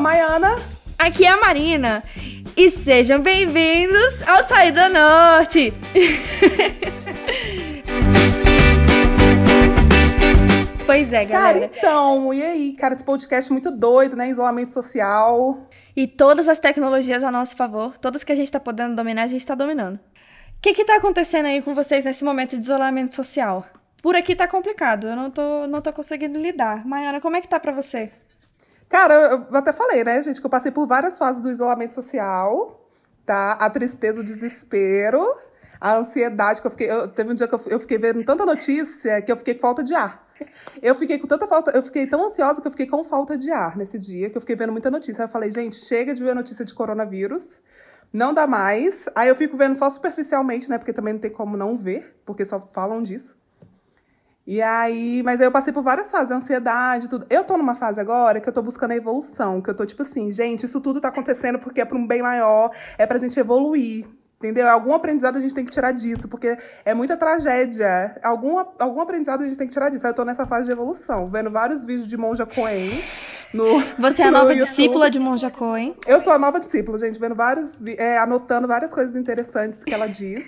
sou Maiana. Aqui é a Marina. E sejam bem-vindos ao Saída Norte. pois é, galera. Cara, então, e aí? Cara, esse podcast é muito doido, né? Isolamento social. E todas as tecnologias a nosso favor, todas que a gente tá podendo dominar, a gente tá dominando. O que que tá acontecendo aí com vocês nesse momento de isolamento social? Por aqui tá complicado, eu não tô, não tô conseguindo lidar. Maiana, como é que tá pra você? Cara, eu até falei, né, gente, que eu passei por várias fases do isolamento social, tá? A tristeza, o desespero, a ansiedade, que eu fiquei. Eu, teve um dia que eu, eu fiquei vendo tanta notícia que eu fiquei com falta de ar. Eu fiquei com tanta falta, eu fiquei tão ansiosa que eu fiquei com falta de ar nesse dia, que eu fiquei vendo muita notícia. Aí eu falei, gente, chega de ver notícia de coronavírus. Não dá mais. Aí eu fico vendo só superficialmente, né? Porque também não tem como não ver, porque só falam disso. E aí, mas aí eu passei por várias fases, ansiedade, tudo. Eu tô numa fase agora que eu tô buscando a evolução, que eu tô tipo assim, gente, isso tudo tá acontecendo porque é para um bem maior, é pra gente evoluir. Entendeu? Algum aprendizado a gente tem que tirar disso, porque é muita tragédia. Algum, algum aprendizado a gente tem que tirar disso. Aí eu tô nessa fase de evolução, vendo vários vídeos de Monja Coen. No, Você é a nova discípula de Monja Coen? Eu sou a nova discípula, gente, vendo vários, é, anotando várias coisas interessantes que ela diz.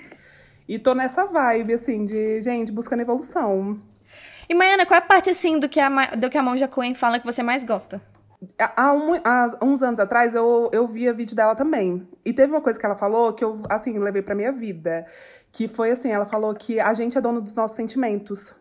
E tô nessa vibe, assim, de, gente, buscando evolução. E, Maiana, qual é a parte, assim, do que a, do que a Monja Coen fala que você mais gosta? Há, um, há, uns anos atrás, eu, eu via vídeo dela também. E teve uma coisa que ela falou que eu, assim, levei pra minha vida. Que foi assim, ela falou que a gente é dono dos nossos sentimentos.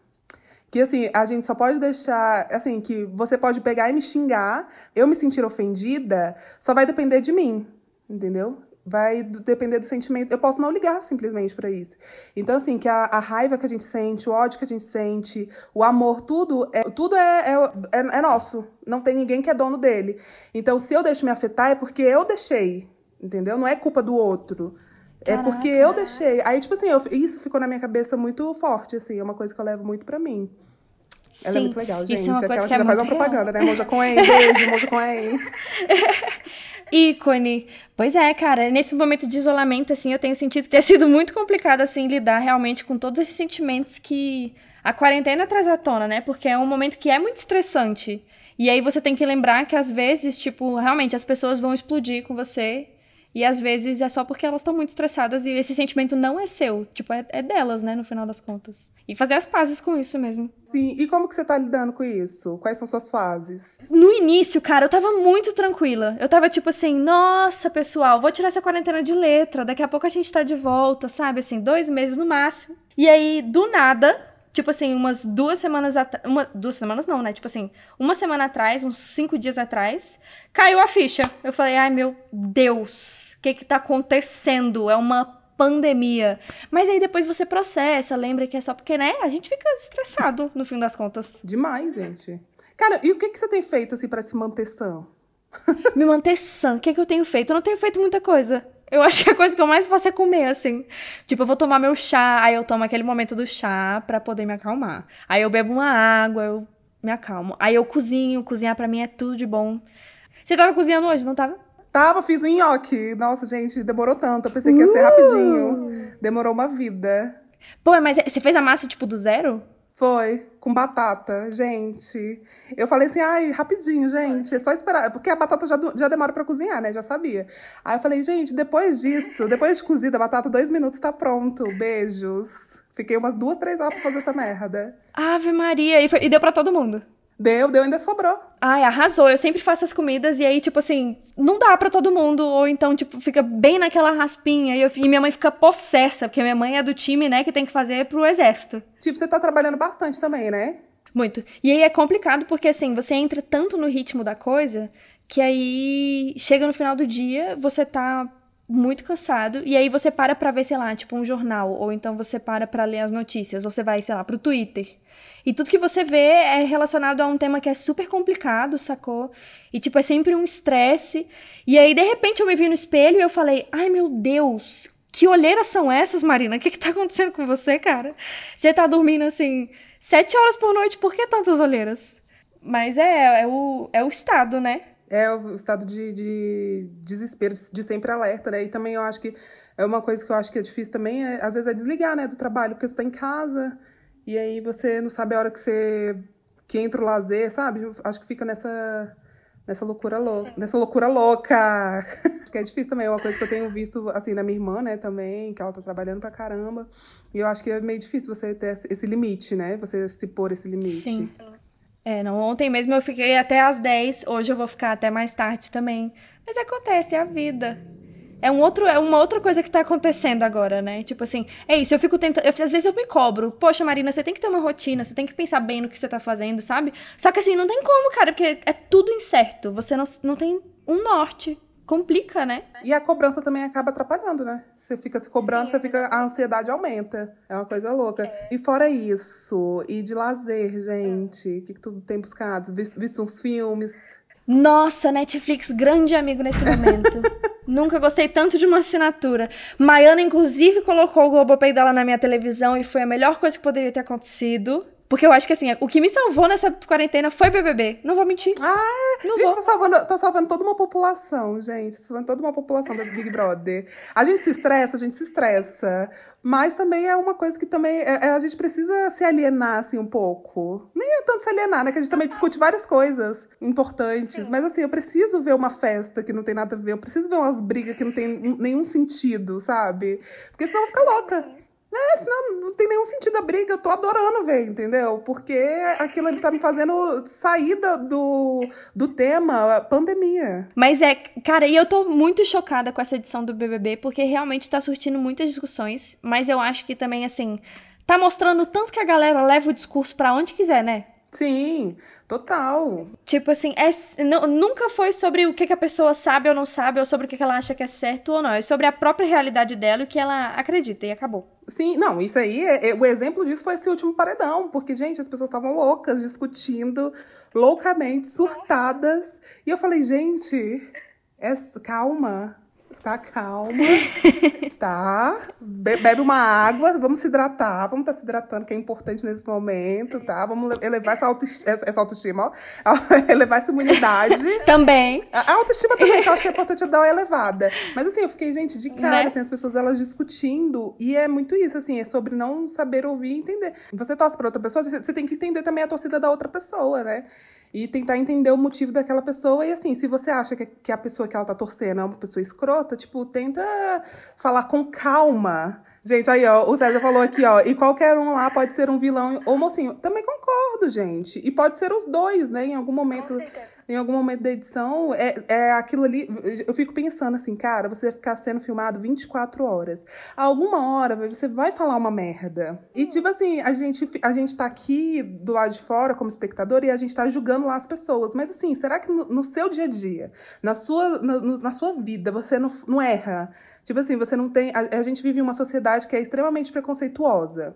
Que, assim, a gente só pode deixar... Assim, que você pode pegar e me xingar, eu me sentir ofendida, só vai depender de mim, entendeu? Vai depender do sentimento. Eu posso não ligar simplesmente para isso. Então, assim, que a, a, raiva que a gente sente, o ódio que a gente sente, o amor, tudo é, tudo é, é, é, é nosso. Não tem ninguém que é dono dele. Então, se eu deixo me afetar, é porque eu deixei. Entendeu? Não é culpa do outro. Caraca. É porque eu deixei. Aí, tipo assim, eu, isso ficou na minha cabeça muito forte, assim. É uma coisa que eu levo muito para mim. Sim, Ela é muito legal, gente. Isso é uma coisa Aquela que, é que faz uma propaganda, né? Moja Coen, beijo, Moja Coen. ícone. Pois é, cara, nesse momento de isolamento, assim, eu tenho sentido que tem sido muito complicado, assim, lidar realmente com todos esses sentimentos que a quarentena traz à tona, né? Porque é um momento que é muito estressante. E aí você tem que lembrar que às vezes, tipo, realmente as pessoas vão explodir com você e às vezes é só porque elas estão muito estressadas e esse sentimento não é seu. Tipo, é, é, delas, né, no final das contas. E fazer as pazes com isso mesmo. Sim, e como que você tá lidando com isso? Quais são suas fases? No início, cara, eu tava muito tranquila. Eu tava tipo assim, nossa, pessoal, vou tirar essa quarentena de letra. Daqui a pouco a gente tá de volta, sabe? Assim, dois meses no máximo. E aí, do nada, tipo assim, umas duas semanas atrás. Duas semanas não, né? Tipo assim, uma semana atrás, uns cinco dias atrás, caiu a ficha. Eu falei, ai meu Deus, o que que tá acontecendo? É uma pandemia. Mas aí depois você processa, lembra que é só porque, né? A gente fica estressado no fim das contas. Demais, gente. Cara, e o que que você tem feito assim para se manter sã? Me manter sã. O que que eu tenho feito? Eu não tenho feito muita coisa. Eu acho que a coisa que eu mais faço é comer, assim. Tipo, eu vou tomar meu chá, aí eu tomo aquele momento do chá pra poder me acalmar. Aí eu bebo uma água, eu me acalmo. Aí eu cozinho, cozinhar pra mim é tudo de bom. Você tava cozinhando hoje, não tava? Tava, fiz um nhoque. Nossa, gente, demorou tanto. Eu pensei que ia ser uh! rapidinho. Demorou uma vida. Pô, mas você fez a massa, tipo, do zero? Foi, com batata, gente. Eu falei assim, ai, rapidinho, gente, é só esperar. Porque a batata já, já demora para cozinhar, né? Já sabia. Aí eu falei, gente, depois disso, depois de cozida a batata, dois minutos tá pronto. Beijos. Fiquei umas duas, três horas pra fazer essa merda. Ave Maria. E, foi, e deu para todo mundo? Deu, deu, ainda sobrou. Ai, arrasou. Eu sempre faço as comidas e aí, tipo assim, não dá para todo mundo. Ou então, tipo, fica bem naquela raspinha. E, eu, e, minha mãe fica possessa, porque minha mãe é do time, né, que tem que fazer pro exército. Tipo, você tá trabalhando bastante também, né? Muito. E aí é complicado porque, assim, você entra tanto no ritmo da coisa que aí chega no final do dia, você tá muito cansado e aí você para pra ver, sei lá, tipo um jornal, ou então você para pra ler as notícias, ou você vai, sei lá, pro Twitter. E tudo que você vê é relacionado a um tema que é super complicado, sacou? E, tipo, é sempre um estresse. E aí, de repente, eu me vi no espelho e eu falei: ai meu Deus, que olheiras são essas, Marina? O que, que tá acontecendo com você, cara? Você tá dormindo assim, sete horas por noite, por que tantas olheiras? Mas é, é, o, é o estado, né? É o estado de, de desespero, de sempre alerta, né? E também eu acho que é uma coisa que eu acho que é difícil também, é, às vezes, é desligar, né, do trabalho, porque você tá em casa e aí você não sabe a hora que você que entra o lazer, sabe? Acho que fica nessa nessa loucura louca. Nessa loucura louca. Acho que é difícil também. É uma coisa que eu tenho visto, assim, na minha irmã, né, também, que ela tá trabalhando pra caramba. E eu acho que é meio difícil você ter esse limite, né? Você se pôr esse limite. Sim. É, não, ontem mesmo eu fiquei até às 10, hoje eu vou ficar até mais tarde também. Mas acontece, é a vida. É, um outro, é uma outra coisa que tá acontecendo agora, né? Tipo assim, é isso, eu fico tentando. Eu, às vezes eu me cobro. Poxa, Marina, você tem que ter uma rotina, você tem que pensar bem no que você tá fazendo, sabe? Só que assim, não tem como, cara, porque é tudo incerto. Você não, não tem um norte. Complica, né? E a cobrança também acaba atrapalhando, né? Você fica se cobrando, Sim. você fica. A ansiedade aumenta. É uma coisa louca. É. E fora isso, e de lazer, gente, o que, que tu tem buscado? Visto, visto uns filmes? Nossa, Netflix, grande amigo nesse momento. Nunca gostei tanto de uma assinatura. Maiana, inclusive, colocou o Globopay dela na minha televisão e foi a melhor coisa que poderia ter acontecido. Porque eu acho que, assim, o que me salvou nessa quarentena foi BBB. Não vou mentir. Ah? Não gente, vou. Tá, salvando, tá salvando toda uma população, gente. Tá salvando toda uma população do Big Brother. A gente se estressa, a gente se estressa. Mas também é uma coisa que também é, é, a gente precisa se alienar, assim, um pouco. Nem é tanto se alienar, né? Que a gente também discute várias coisas importantes. Sim. Mas, assim, eu preciso ver uma festa que não tem nada a ver. Eu preciso ver umas brigas que não tem nenhum sentido, sabe? Porque senão eu vou ficar louca. É, senão não tem nenhum sentido a briga. Eu tô adorando ver, entendeu? Porque aquilo ele tá me fazendo sair do, do tema pandemia. Mas é, cara, e eu tô muito chocada com essa edição do BBB, porque realmente tá surtindo muitas discussões. Mas eu acho que também, assim, tá mostrando tanto que a galera leva o discurso para onde quiser, né? Sim, total. Tipo assim, é, nunca foi sobre o que, que, a pessoa sabe ou não sabe, ou sobre o que, que ela acha que é certo ou não. É sobre a própria realidade dela e o que ela acredita, e acabou. Sim, não, isso aí, é, é, o exemplo disso foi esse último paredão, porque, gente, as pessoas estavam loucas, discutindo, loucamente, surtadas. E eu falei, gente, é, calma, tá calma, tá? Be bebe uma água, vamos se hidratar, vamos estar tá se hidratando, que é importante nesse momento, tá? Vamos elevar essa autoestima, essa autoestima ó, elevar essa imunidade. também. A autoestima também, que eu acho que é importante dar uma elevada. Mas assim, eu fiquei, gente, de cara, né? assim, as pessoas elas discutindo, e é muito isso, assim, é sobre não saber ouvir e entender. Você torce pra outra pessoa, você tem que entender também a torcida da outra pessoa, né? E tentar entender o motivo daquela pessoa. E assim, se você acha que, que a pessoa que ela tá torcendo é uma pessoa escrota, tipo, tenta falar com calma. Gente, aí, ó, o César falou aqui, ó, e qualquer um lá pode ser um vilão ou mocinho. Também concordo, gente. E pode ser os dois, né, em algum momento em algum momento da edição, é, é aquilo ali. Eu fico pensando assim, cara, você vai ficar sendo filmado 24 horas. Alguma hora você vai falar uma merda. E, tipo assim, a gente, a gente tá aqui do lado de fora como espectador e a gente tá julgando lá as pessoas. Mas, assim, será que no, no seu dia a dia, na sua, no, na sua vida, você não, não erra? Tipo assim, você não tem. A, a gente vive uma sociedade que é extremamente preconceituosa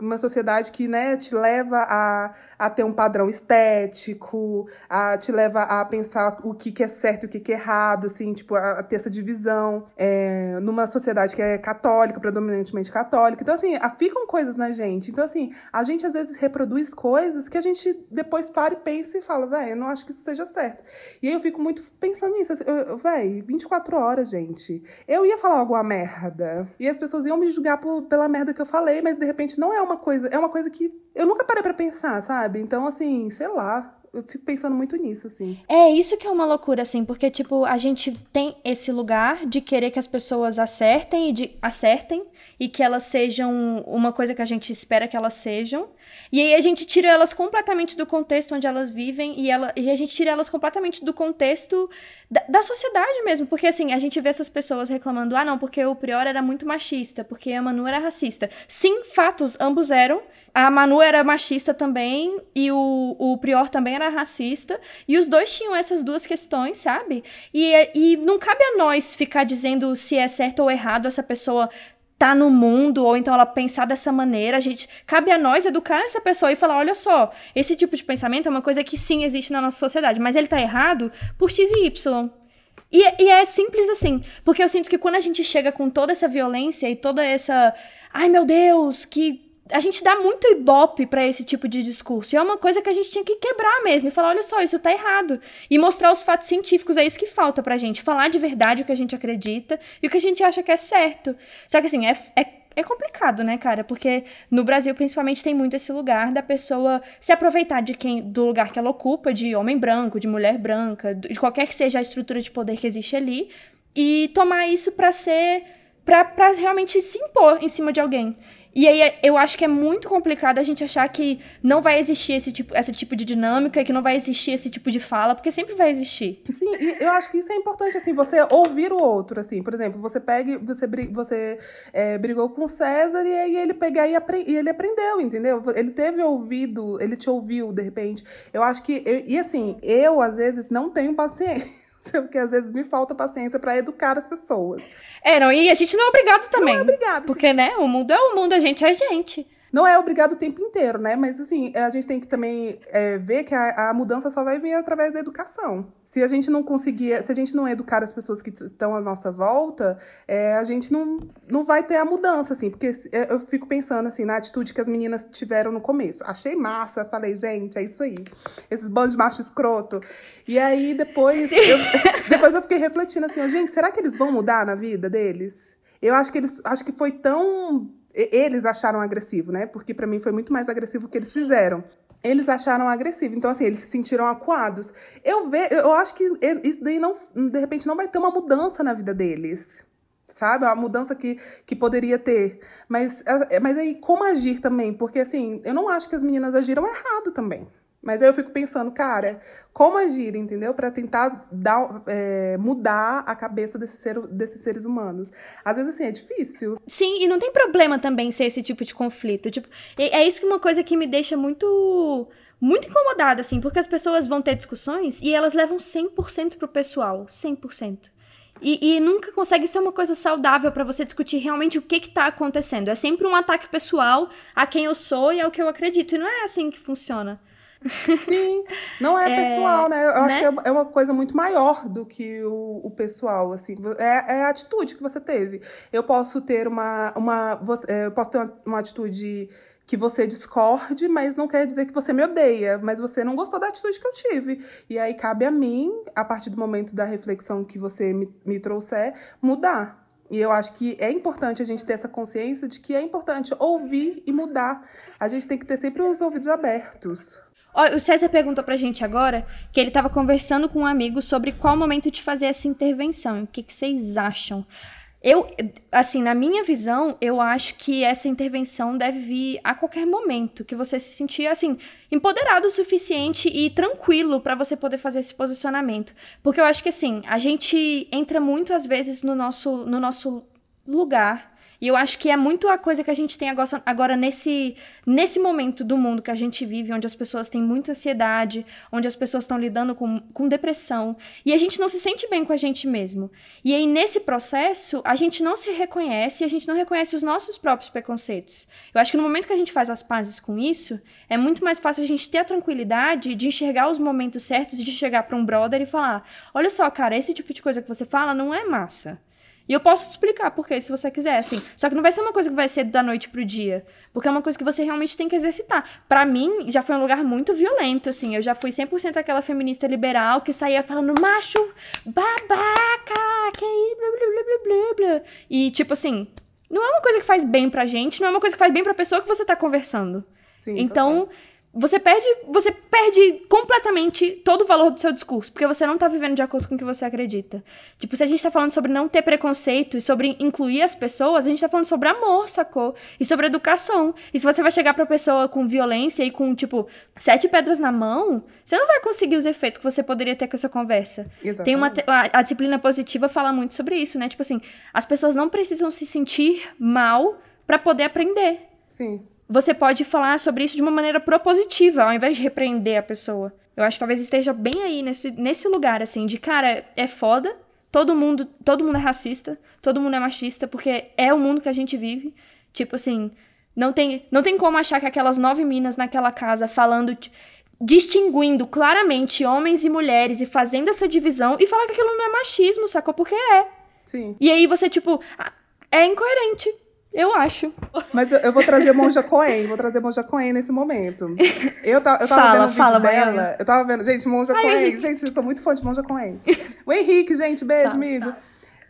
uma sociedade que né, te leva a, a ter um padrão estético, a te leva a pensar o que, que é certo e o que, que é errado, assim, tipo, a, a ter essa divisão. É, numa sociedade que é católica, predominantemente católica. Então, assim, ficam coisas na gente. Então, assim, a gente às vezes reproduz coisas que a gente depois para e pensa e fala, velho, eu não acho que isso seja certo. E aí eu fico muito pensando nisso. Assim, velho, 24 horas, gente. Eu ia falar alguma merda. E as pessoas iam me julgar por, pela merda que eu falei, mas de repente não é uma coisa, é uma coisa que eu nunca parei para pensar, sabe? Então, assim, sei lá, eu fico pensando muito nisso, assim. É, isso que é uma loucura, assim, porque, tipo, a gente tem esse lugar de querer que as pessoas acertem e de acertem e que elas sejam uma coisa que a gente espera que elas sejam. E aí a gente tira elas completamente do contexto onde elas vivem e, ela, e a gente tira elas completamente do contexto da, da, sociedade mesmo. Porque assim, a gente vê essas pessoas reclamando: ah, não, porque o Prior era muito machista, porque a Manu era racista. Sim, fatos, ambos eram. A Manu era machista também e o, o Prior também era racista. E os dois tinham essas duas questões, sabe? E, e não cabe a nós ficar dizendo se é certo ou errado essa pessoa tá no mundo, ou então ela pensar dessa maneira, a gente cabe a nós educar essa pessoa e falar, olha só, esse tipo de pensamento é uma coisa que sim existe na nossa sociedade, mas ele tá errado por X e Y. E, e é simples assim, porque eu sinto que quando a gente chega com toda essa violência e toda essa, ai meu Deus, que a gente dá muito ibope para esse tipo de discurso. E é uma coisa que a gente tinha que quebrar mesmo e falar: olha só, isso tá errado. E mostrar os fatos científicos, é isso que falta pra gente. Falar de verdade o que a gente acredita e o que a gente acha que é certo. Só que assim, é, é, é complicado, né, cara? Porque no Brasil, principalmente, tem muito esse lugar da pessoa se aproveitar de quem, do lugar que ela ocupa, de homem branco, de mulher branca, de qualquer que seja a estrutura de poder que existe ali, e tomar isso para ser. para realmente se impor em cima de alguém. E aí eu acho que é muito complicado a gente achar que não vai existir esse tipo, esse tipo de dinâmica, que não vai existir esse tipo de fala, porque sempre vai existir. Sim, e eu acho que isso é importante, assim, você ouvir o outro, assim. Por exemplo, você pega, você, você é, brigou com César e aí ele pegar e, e, ele aprendeu, entendeu? Ele teve ouvido, ele te ouviu, de repente. Eu acho que, eu, e assim, eu às vezes não tenho paciência porque às vezes me falta paciência para educar as pessoas. É, não, e a gente não é obrigado também. Não é obrigado. Porque, né, o mundo é o mundo, a gente é a gente. Não é obrigado o tempo inteiro, né? Mas, assim, a gente tem que também é, ver que a, a, mudança só vai vir através da educação. Se a gente não conseguir, se a gente não educar as pessoas que estão à nossa volta, é, a gente não, não vai ter a mudança, assim. Porque é, eu fico pensando, assim, na atitude que as meninas tiveram no começo. Achei massa, falei, gente, é isso aí. Esses bandos de macho escroto. E aí, depois eu, depois eu fiquei refletindo, assim, gente, será que eles vão mudar na vida deles? Eu acho que eles, acho que foi tão eles acharam agressivo, né? Porque para mim foi muito mais agressivo o que eles fizeram. Eles acharam agressivo, então assim, eles se sentiram acuados. Eu ve, eu acho que isso daí não, de repente não vai ter uma mudança na vida deles. Sabe? Uma mudança que, que poderia ter. Mas, é, mas aí, como agir também? Porque, assim, eu não acho que as meninas agiram errado também. Mas aí eu fico pensando, cara, como agir, entendeu? Para tentar dar, é, mudar a cabeça desse ser, desses seres humanos. Às vezes, assim, é difícil. Sim, e não tem problema também ser esse tipo de conflito. Tipo, é isso que uma coisa que me deixa muito muito incomodada, assim, porque as pessoas vão ter discussões e elas levam 100% pro pessoal. 100%. E, e nunca consegue ser uma coisa saudável para você discutir realmente o que que tá acontecendo. É sempre um ataque pessoal a quem eu sou e ao que eu acredito. E não é assim que funciona. Sim, não é, é pessoal, né? Eu né? acho que é, é uma coisa muito maior do que o, o pessoal, assim. É, é, a atitude que você teve. Eu posso ter uma... uma é, eu posso ter uma, uma atitude que você discorde, mas não quer dizer que você me odeia, mas você não gostou da atitude que eu tive. E aí cabe a mim, a partir do momento da reflexão que você me, me trouxer, mudar. E eu acho que é importante a gente ter essa consciência de que é importante ouvir e mudar. A gente tem que ter sempre os ouvidos abertos. O César perguntou pra gente agora que ele estava conversando com um amigo sobre qual momento de fazer essa intervenção. O que, que vocês acham? Eu, assim, na minha visão, eu acho que essa intervenção deve vir a qualquer momento, que você se sentir, assim, empoderado o suficiente e tranquilo para você poder fazer esse posicionamento. Porque eu acho que, assim, a gente entra muito, às vezes, no nosso, no nosso lugar e eu acho que é muito a coisa que a gente tem agora, agora nesse, nesse momento do mundo que a gente vive, onde as pessoas têm muita ansiedade, onde as pessoas estão lidando com, com depressão, e a gente não se sente bem com a gente mesmo. E aí, nesse processo, a gente não se reconhece e a gente não reconhece os nossos próprios preconceitos. Eu acho que no momento que a gente faz as pazes com isso, é muito mais fácil a gente ter a tranquilidade de enxergar os momentos certos, de chegar para um brother e falar: olha só, cara, esse tipo de coisa que você fala não é massa. E eu posso te explicar por quê, se você quiser, assim. Só que não vai ser uma coisa que vai ser da noite pro dia. Porque é uma coisa que você realmente tem que exercitar. Para mim, já foi um lugar muito violento, assim. Eu já fui 100% aquela feminista liberal que saía falando macho, babaca, que aí, blá, blá, blá, blá, blá, blá. E, tipo assim, não é uma coisa que faz bem pra gente, não é uma coisa que faz bem pra pessoa que você tá conversando. Sim, então, total você perde, você perde completamente todo o valor do seu discurso, porque você não tá vivendo de acordo com o que você acredita. Tipo, se a gente tá falando sobre não ter preconceito e sobre incluir as pessoas, a gente tá falando sobre amor, sacou? E sobre educação. E se você vai chegar pra pessoa com violência e com, tipo, sete pedras na mão, você não vai conseguir os efeitos que você poderia ter com essa conversa. Exatamente. Tem uma a, a disciplina positiva fala muito sobre isso, né? Tipo assim, as pessoas não precisam se sentir mal para poder aprender. Sim você pode falar sobre isso de uma maneira propositiva, ao invés de repreender a pessoa. Eu acho que talvez esteja bem aí nesse, nesse lugar, assim, de cara, é foda, todo mundo, todo mundo é racista, todo mundo é machista, porque é o mundo que a gente vive. Tipo assim, não tem, não tem como achar que aquelas nove minas naquela casa falando. Distinguindo claramente homens e mulheres e fazendo essa divisão e falar que aquilo não é machismo, sacou? Porque é. Sim. E aí você, tipo, é incoerente. Eu acho. Mas eu, eu vou trazer Monja Coen, vou trazer Monja Coen nesse momento. Eu, ta, eu tava fala, vendo o vídeo fala, dela. Eu tava vendo, gente, Monja Coen. Gente, eu sou muito fã de Monja Coen. O Henrique, gente, beijo, tá, amigo. Tá.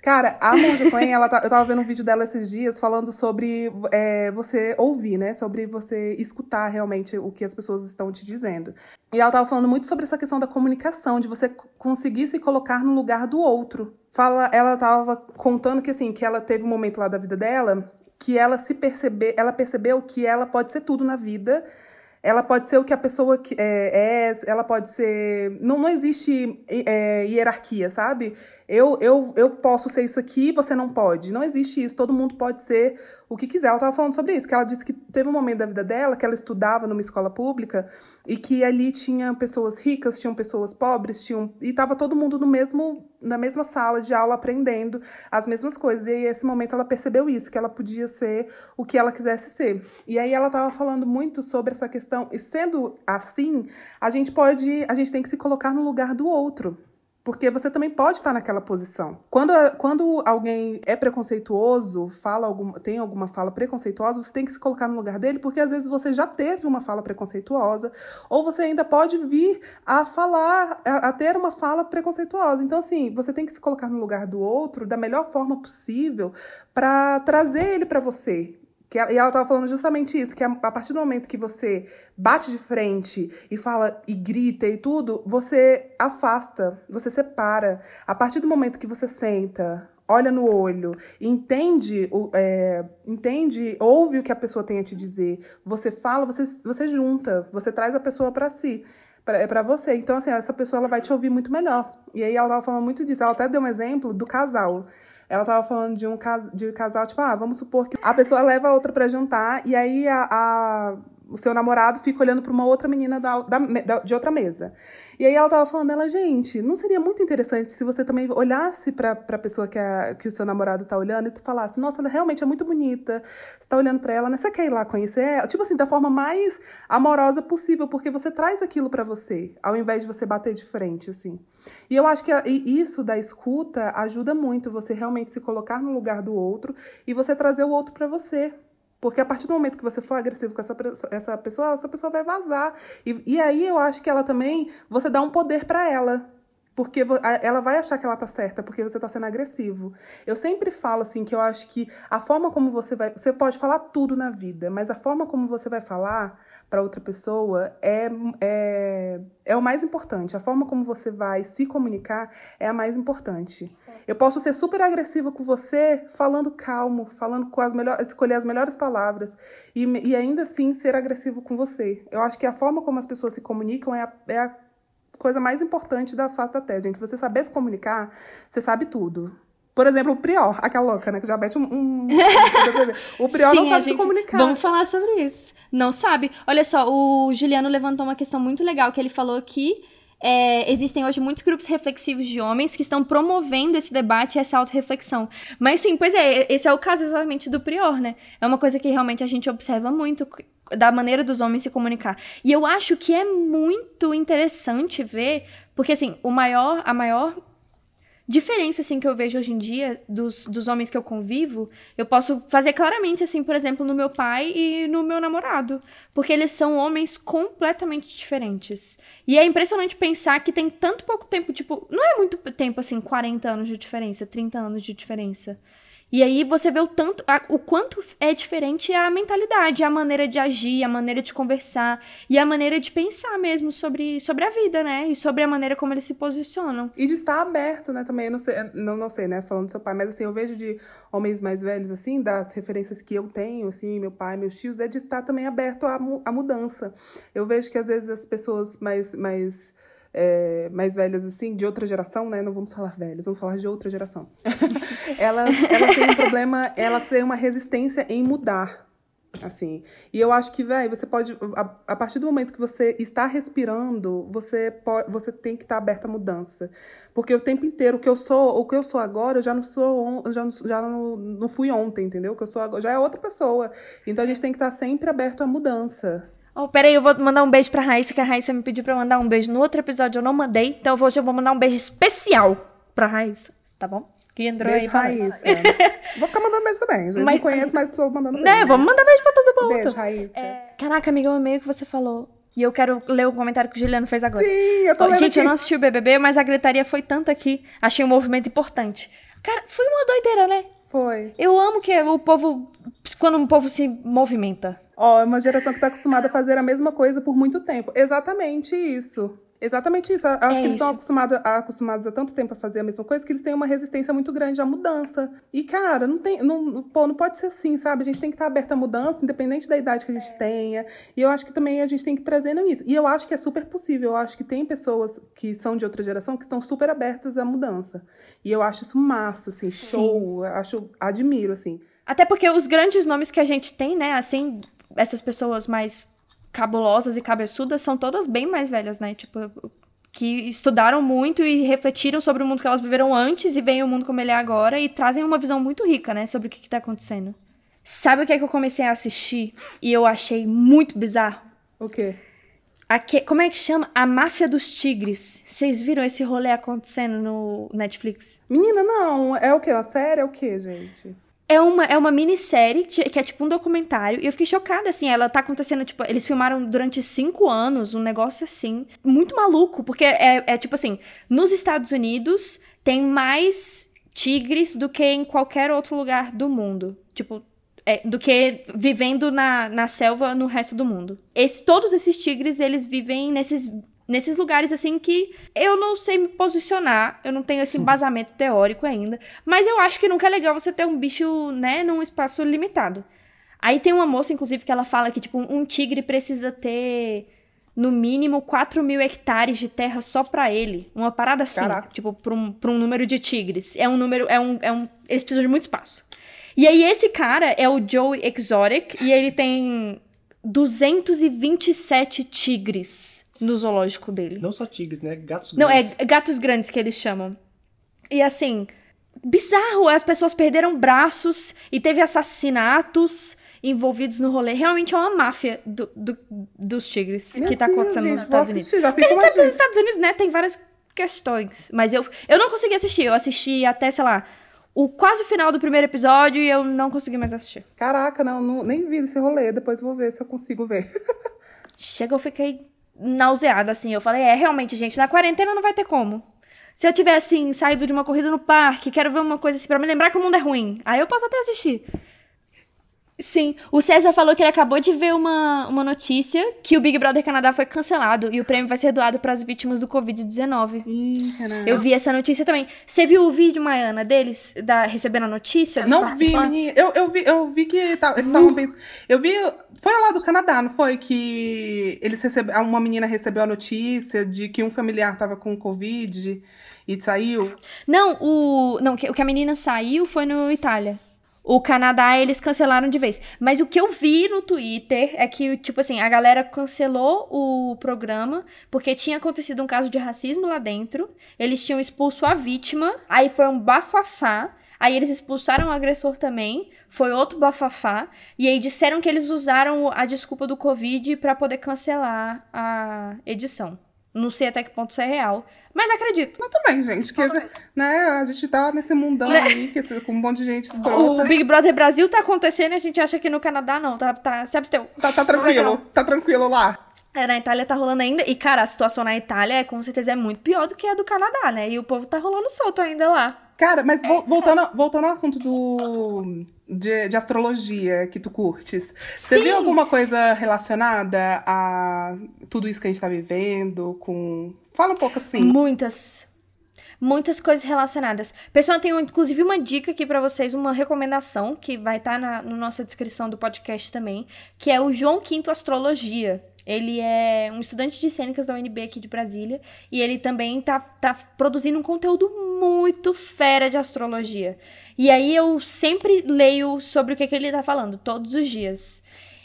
Cara, a Monja Coen, ela tá, eu tava vendo um vídeo dela esses dias falando sobre é, você ouvir, né? Sobre você escutar realmente o que as pessoas estão te dizendo. E ela tava falando muito sobre essa questão da comunicação, de você conseguir se colocar no lugar do outro. Fala, ela tava contando que assim, que ela teve um momento lá da vida dela que ela se percebe, ela percebeu que ela pode ser tudo na vida ela pode ser o que a pessoa é, é ela pode ser. Não, não existe é, hierarquia, sabe? Eu, eu, eu posso ser isso aqui, você não pode. Não existe isso. Todo mundo pode ser o que quiser. Ela estava falando sobre isso, que ela disse que teve um momento da vida dela que ela estudava numa escola pública e que ali tinha pessoas ricas, tinham pessoas pobres, tinham e estava todo mundo no mesmo na mesma sala de aula aprendendo as mesmas coisas. E aí, esse momento ela percebeu isso, que ela podia ser o que ela quisesse ser. E aí ela estava falando muito sobre essa questão, e sendo assim, a gente pode, a gente tem que se colocar no lugar do outro. Porque você também pode estar naquela posição. Quando, quando alguém é preconceituoso, fala alguma, tem alguma fala preconceituosa, você tem que se colocar no lugar dele, porque às vezes você já teve uma fala preconceituosa, ou você ainda pode vir a falar, a, a ter uma fala preconceituosa. Então, assim, você tem que se colocar no lugar do outro da melhor forma possível para trazer ele para você. Que ela, e ela estava falando justamente isso, que a, a, partir do momento que você bate de frente e fala e grita e tudo, você afasta, você separa. A partir do momento que você senta, olha no olho, entende, é, entende, ouve o que a pessoa tem a te dizer, você fala, você, você junta, você traz a pessoa para si para você. Então, assim, essa pessoa ela vai te ouvir muito melhor. E aí ela estava falando muito disso. Ela até deu um exemplo do casal. Ela tava falando de um cas de casal, tipo, ah, vamos supor que a pessoa leva a outra para jantar e aí a, a o seu namorado fica olhando para uma outra menina da, da, de outra mesa. E aí ela tava falando, ela, gente, não seria muito interessante se você também olhasse para a pessoa que, a, que o seu namorado tá olhando e falasse, nossa, ela realmente é muito bonita, você tá olhando para ela, né? Você quer ir lá conhecer ela? Tipo assim, da forma mais amorosa possível, porque você traz aquilo para você, ao invés de você bater de frente, assim. E eu acho que isso da escuta ajuda muito você realmente se colocar no lugar do outro e você trazer o outro para você. Porque a partir do momento que você for agressivo com essa, essa pessoa, essa pessoa vai vazar. E, e aí eu acho que ela também, você dá um poder para ela. Porque ela vai achar que ela tá certa, porque você tá sendo agressivo. Eu sempre falo assim que eu acho que a forma como você vai. Você pode falar tudo na vida, mas a forma como você vai falar para outra pessoa é, é, é o mais importante. A forma como você vai se comunicar é a mais importante. Sim. Eu posso ser super agressiva com você, falando calmo, falando com as melhores, escolher as melhores palavras e, e ainda assim ser agressivo com você. Eu acho que a forma como as pessoas se comunicam é a, é a coisa mais importante da face da Terra, gente. Você saber se comunicar, você sabe tudo. Por exemplo, o Prior, aquela louca, né? Que já mete um. um... o Prior Sim, não sabe gente... se comunicar. Vamos falar sobre isso. Não sabe. Olha só, o Juliano levantou uma questão muito legal, que ele falou que é, existem hoje muitos grupos reflexivos de homens que estão promovendo esse debate e essa autorreflexão. Mas sim, pois é, esse é o caso exatamente do Prior, né? É uma coisa que realmente a gente observa muito da maneira dos homens se comunicar. E eu acho que é muito interessante ver, porque assim, o maior, a maior diferença, assim, que eu vejo hoje em dia dos, dos homens que eu convivo, eu posso fazer claramente, assim, por exemplo, no meu pai e no meu namorado. Porque eles são homens completamente diferentes. E é impressionante pensar que tem tanto pouco tempo, tipo, não é muito tempo, assim, 40 anos de diferença, 30 anos de diferença. E aí você vê o tanto, a, o quanto é diferente a mentalidade, a maneira de agir, a maneira de conversar e a maneira de pensar mesmo sobre, sobre a vida, né? E sobre a maneira como eles se posicionam. E de estar aberto, né? Também, eu não sei, não, não sei, né? Falando do seu pai, mas assim, eu vejo de homens mais velhos, assim, das referências que eu tenho, assim, meu pai, meus tios, é de estar também aberto à, à mudança. Eu vejo que às vezes as pessoas mais, mais é, mais velhas, assim, de outra geração, né? Não vamos falar velhas, vamos falar de outra geração. elas, elas têm um problema, elas têm uma resistência em mudar. Assim, e eu acho que, velho, você pode, a, a, partir do momento que você está respirando, você pode, você tem que estar aberto à mudança. Porque o tempo inteiro, o que eu sou, o que eu sou agora, eu já não sou, já não, já não, não fui ontem, entendeu? O que eu sou agora já é outra pessoa. Então a gente tem que estar sempre aberto à mudança. Oh, peraí, eu vou mandar um beijo pra Raíssa, que a Raíssa me pediu pra mandar um beijo no outro episódio, eu não mandei. Então hoje eu vou mandar um beijo especial pra Raíssa, tá bom? Que entrou beijo, aí pra Raíssa. vou ficar mandando beijo também. Eu mas, não conheço, mas tô mandando beijo. Né, vamos mandar beijo pra todo mundo. Beijo, Raíssa. É... Caraca, amiga, eu amei o que você falou. E eu quero ler o comentário que o Juliano fez agora. Sim, eu tô lendo Gente, aqui. eu não assisti o BBB, mas a gritaria foi tanto aqui. Achei um movimento importante. Cara, foi uma doideira, né? Foi. Eu amo que o povo. Quando o povo se movimenta. Ó, é uma geração que tá acostumada a fazer a mesma coisa por muito tempo. Exatamente isso. Exatamente isso. Eu Acho É que eles estão acostumados, acostumados há tanto tempo a fazer a mesma coisa que eles têm uma resistência muito grande à mudança. E, cara, não tem. Não, pô, não pode ser assim, sabe? A gente tem que estar aberto à mudança, independente da idade que a gente tenha. E eu acho que também a gente tem que trazendo isso. E eu acho que é super possível. Eu acho que tem pessoas que são de outra geração que estão super abertas à mudança. E eu acho isso massa, assim, Sim. show. Eu acho, admiro, assim. Até porque os grandes nomes que a gente tem, né, assim, essas pessoas mais cabulosas e cabeçudas são todas bem mais velhas, né? Tipo, que estudaram muito e refletiram sobre o mundo que elas viveram antes e veem o mundo como ele é agora e trazem uma visão muito rica, né, sobre o que, que tá acontecendo. Sabe o que é que eu comecei a assistir e eu achei muito bizarro? O quê? Aque- como é que chama? A Máfia dos Tigres. Vocês viram esse rolê acontecendo no Netflix? Menina, não. É o quê? Uma série? É o quê, gente? É uma, é uma minissérie que, é tipo um documentário. E eu fiquei chocada, assim. Ela tá acontecendo, tipo, eles filmaram durante cinco anos, um negócio assim. Muito maluco, porque é, é tipo assim: nos Estados Unidos tem mais tigres do que em qualquer outro lugar do mundo. Tipo. é, do que vivendo na, na selva no resto do mundo. Esse, todos esses tigres, eles vivem nesses, nesses lugares assim que eu não sei me posicionar, eu não tenho esse embasamento teórico ainda, mas eu acho que nunca é legal você ter um bicho, né, num espaço limitado. Aí tem uma moça, inclusive, que ela fala que, tipo, um tigre precisa ter, no mínimo, 4 mil hectares de terra só pra ele. Uma parada assim, Caraca. tipo, pra um, pra um número de tigres. É um número, é um, é um... Eles precisam de muito espaço. E aí esse cara é o Joey Exotic, e ele tem 227 tigres no zoológico dele. Não só tigres, né? Gatos Não, é grandes. gatos grandes que eles chamam. E assim, bizarro, as pessoas perderam braços e teve assassinatos envolvidos no rolê. Realmente é uma máfia do- do- dos tigres Meu que tá Deus, acontecendo gente, nos Estados Unidos. assistir, já Porque a gente sabe que os dica. Estados Unidos, né, tem várias questões. Mas eu, eu não consegui assistir. Eu assisti até, sei lá, o quase final do primeiro episódio e eu não consegui mais assistir. Caraca, não, não- nem vi esse rolê. Depois vou ver se eu consigo ver. Chega, eu fiquei nauseada, assim. Eu falei, é, realmente, gente, na quarentena não vai ter como. Se eu tivesse, assim, saído de uma corrida no parque, quero ver uma coisa assim pra me lembrar que o mundo é ruim, aí eu posso até assistir. Sim, o César falou que ele acabou de ver uma, uma notícia que o Big Brother Canadá foi cancelado e o prêmio vai ser doado para as vítimas do Covid-19. Ih, Renato. Eu vi essa notícia também. Você viu o vídeo, Maiana, deles, da, recebendo a notícia Não vi. Eu, eu vi, eu vi que tá- eles estavam pensando. Eu vi. Foi lá do Canadá, não foi? Que eles recebe, uma menina recebeu a notícia de que um familiar tava com Covid e saiu. Não, o, não, o que a menina saiu foi no Itália. O Canadá, eles cancelaram de vez. Mas o que eu vi no Twitter é que, tipo assim, a galera cancelou o programa porque tinha acontecido um caso de racismo lá dentro. Eles tinham expulso a vítima. Aí foi um bafafá. Aí eles expulsaram o agressor também. Foi outro bafafá. E aí disseram que eles usaram a desculpa do Covid pra poder cancelar a edição. Não sei até que ponto isso é real. Mas acredito. Mas também, gente, que a gente, né, a gente tá nesse mundão Né? aí, que, com um monte de gente O escrota. Big Brother Brasil tá acontecendo e a gente acha que no Canadá não, tá, tá se absteu. Tá, tá tranquilo, tá tranquilo lá. É, na Itália tá rolando ainda. E, cara, a situação na Itália é com certeza é muito pior do que a do Canadá, né? E o povo tá rolando solto ainda lá. Cara, mas vo- voltando, voltando ao assunto do, de, de astrologia que tu curtes, você Sim. viu alguma coisa relacionada a tudo isso que a gente tá vivendo? Com. Fala um pouco assim. Muitas. Muitas coisas relacionadas. Pessoal, eu tenho inclusive uma dica aqui pra vocês, uma recomendação que vai estar na, na nossa descrição do podcast também, que é o João Quinto Astrologia. Ele é um estudante de cênicas da UNB aqui de Brasília e ele também tá, tá produzindo um conteúdo muito fera de astrologia. E aí eu sempre leio sobre o que, que ele tá falando, todos os dias.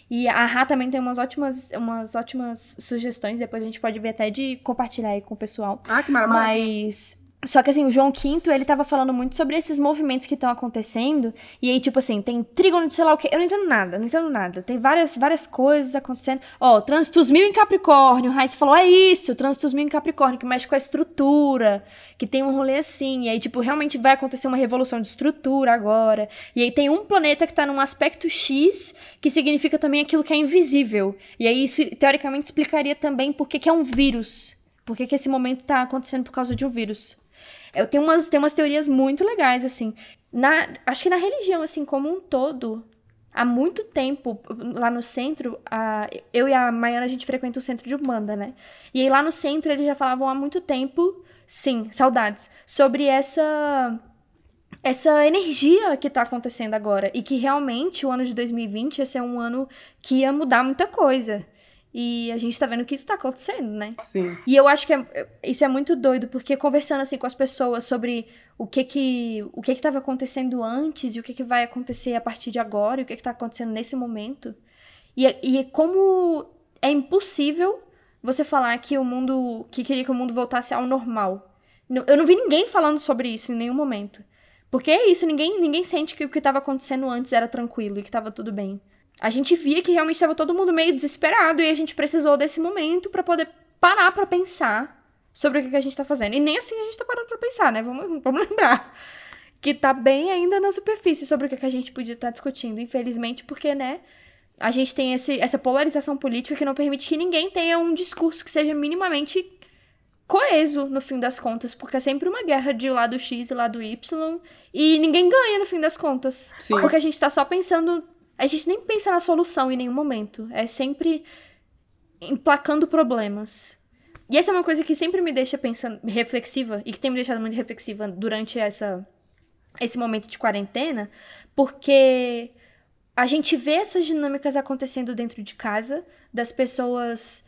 E a Rá também tem umas ótimas, umas ótimas sugestões, depois a gente pode ver até de compartilhar aí com o pessoal. Ah, que maravilha. Mas. Só que assim, o João Quinto, ele tava falando muito sobre esses movimentos que estão acontecendo. E aí, tipo assim, tem trígono de sei lá o quê. Eu não entendo nada, não entendo nada. Tem várias, várias coisas acontecendo. Ó, trânsitos mil em Capricórnio. O Raíssa falou, é isso, trânsitos mil em Capricórnio, que mexe com a estrutura, que tem um rolê assim. E aí, tipo, realmente vai acontecer uma revolução de estrutura agora. E aí tem um planeta que tá num aspecto X, que significa também aquilo que é invisível. E aí isso, teoricamente, explicaria também por que, que é um vírus. Por que, que esse momento tá acontecendo por causa de um vírus. Eu tenho umas, tenho umas teorias muito legais, assim. Na, acho que na religião, assim, como um todo, há muito tempo, lá no centro, a, eu e a Maiana, a gente frequenta o centro de Umbanda, né? E aí lá no centro eles já falavam há muito tempo, sim, saudades, sobre essa essa energia que tá acontecendo agora. E que realmente o ano de 2020 ia ser um ano que ia mudar muita coisa. E a gente tá vendo que isso tá acontecendo, né? Sim. E eu acho que é, isso é muito doido, porque conversando assim com as pessoas sobre o que que o que que tava acontecendo antes e o que que vai acontecer a partir de agora e o que que tá acontecendo nesse momento. E, e como é impossível você falar que o mundo que queria que o mundo voltasse ao normal. Eu não vi ninguém falando sobre isso em nenhum momento. Porque é isso, ninguém ninguém sente que o que estava acontecendo antes era tranquilo e que estava tudo bem a gente via que realmente estava todo mundo meio desesperado e a gente precisou desse momento para poder parar para pensar sobre o que, a gente tá fazendo. E nem assim a gente tá parando pra pensar, né? Vamos, vamos lembrar. Que tá bem ainda na superfície sobre o que, a gente podia estar tá discutindo. Infelizmente, porque, né? A gente tem esse, essa polarização política que não permite que ninguém tenha um discurso que seja minimamente coeso, no fim das contas. Porque é sempre uma guerra de lado X e lado Y. E ninguém ganha, no fim das contas. Sim. Porque a gente tá só pensando a gente nem pensa na solução em nenhum momento. É sempre emplacando problemas. E essa é uma coisa que sempre me deixa pensando, reflexiva, e que tem me deixado muito reflexiva durante essa, esse momento de quarentena, porque a gente vê essas dinâmicas acontecendo dentro de casa, das pessoas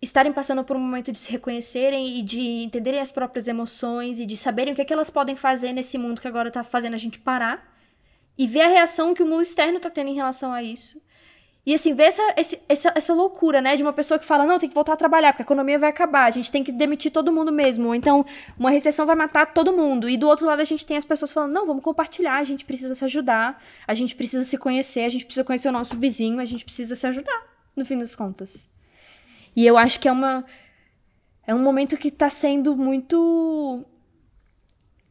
estarem passando por um momento de se reconhecerem e de entenderem as próprias emoções e de saberem o que, é que elas podem fazer nesse mundo que agora tá fazendo a gente parar e ver a reação que o mundo externo tá tendo em relação a isso. E assim, ver essa, essa, essa loucura, né? De uma pessoa que fala, não, tem que voltar a trabalhar, porque a economia vai acabar, a gente tem que demitir todo mundo mesmo. Ou então, uma recessão vai matar todo mundo. E do outro lado, a gente tem as pessoas falando, não, vamos compartilhar, a gente precisa se ajudar, a gente precisa se conhecer, a gente precisa conhecer o nosso vizinho, a gente precisa se ajudar, no fim das contas. E eu acho que é uma. É um momento que tá sendo muito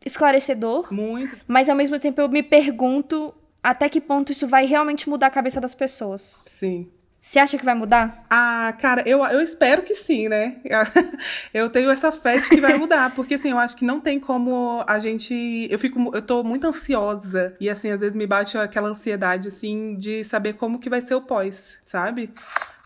esclarecedor. Muito. Mas ao mesmo tempo eu me pergunto até que ponto isso vai realmente mudar a cabeça das pessoas. Sim. Você acha que vai mudar? Ah, cara, eu, eu espero que sim, né? Eu tenho essa fé de que vai mudar, porque assim, eu acho que não tem como a gente. Eu fico. Eu tô muito ansiosa. E assim, às vezes me bate aquela ansiedade, assim, de saber como que vai ser o pós, sabe?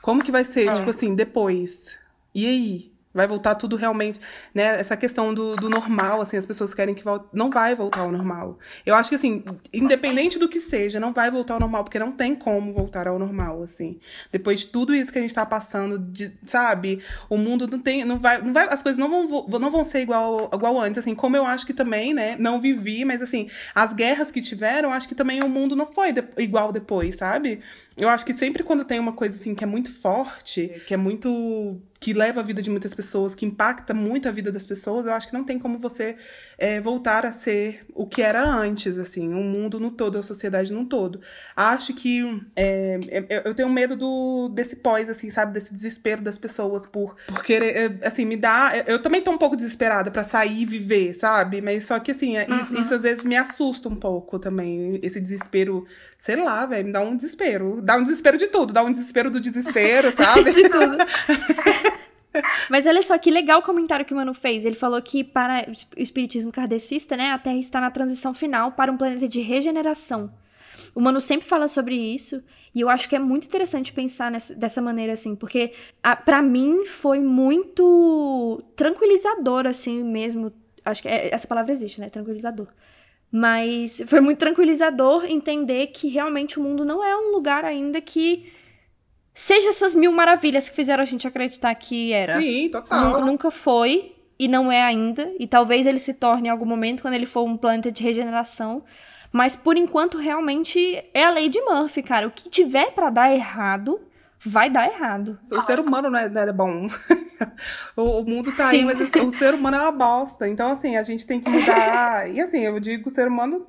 Como que vai ser, é. tipo assim, depois. E aí? Vai voltar tudo realmente, né? Essa questão do, do normal, assim, as pessoas querem que volte. Não vai voltar ao normal. Eu acho que, assim, independente do que seja, não vai voltar ao normal, porque não tem como voltar ao normal, assim. Depois de tudo isso que a gente tá passando, de, sabe? O mundo não tem. Não vai, não vai, as coisas não vão, não vão ser igual, igual antes, assim. Como eu acho que também, né? Não vivi, mas, assim, as guerras que tiveram, acho que também o mundo não foi de, igual depois, sabe? Eu acho que sempre quando tem uma coisa assim que é muito forte, que é muito. que leva a vida de muitas pessoas, que impacta muito a vida das pessoas, eu acho que não tem como você é, voltar a ser o que era antes, assim, o mundo no todo, a sociedade no todo. Acho que. É, eu tenho medo do, desse pós, assim, sabe? Desse desespero das pessoas por, por querer. É, assim, me dá. Eu também tô um pouco desesperada para sair e viver, sabe? Mas só que, assim, uhum. isso, isso às vezes me assusta um pouco também, esse desespero, sei lá, velho, me dá um desespero dá um desespero de tudo, dá um desespero do desespero, sabe? de tudo. Mas olha só que legal o comentário que o Mano fez. Ele falou que para o espiritismo kardecista, né, a Terra está na transição final para um planeta de regeneração. O Mano sempre fala sobre isso, e eu acho que é muito interessante pensar nessa, dessa maneira, assim, porque para mim foi muito tranquilizador, assim mesmo. Acho que é, essa palavra existe, né? Tranquilizador. Mas foi muito tranquilizador entender que realmente o mundo não é um lugar ainda que seja essas mil maravilhas que fizeram a gente acreditar que era. Sim, total. N nunca foi e não é ainda. E talvez ele se torne em algum momento quando ele for um planeta de regeneração. Mas por enquanto, realmente é a lei de Murphy, cara. O que tiver para dar errado, vai dar errado. O ser humano não é, não é bom. o, o, mundo tá Sim. aí, mas assim, o ser humano é uma bosta. Então, assim, a gente tem que mudar. e assim, eu digo o ser humano,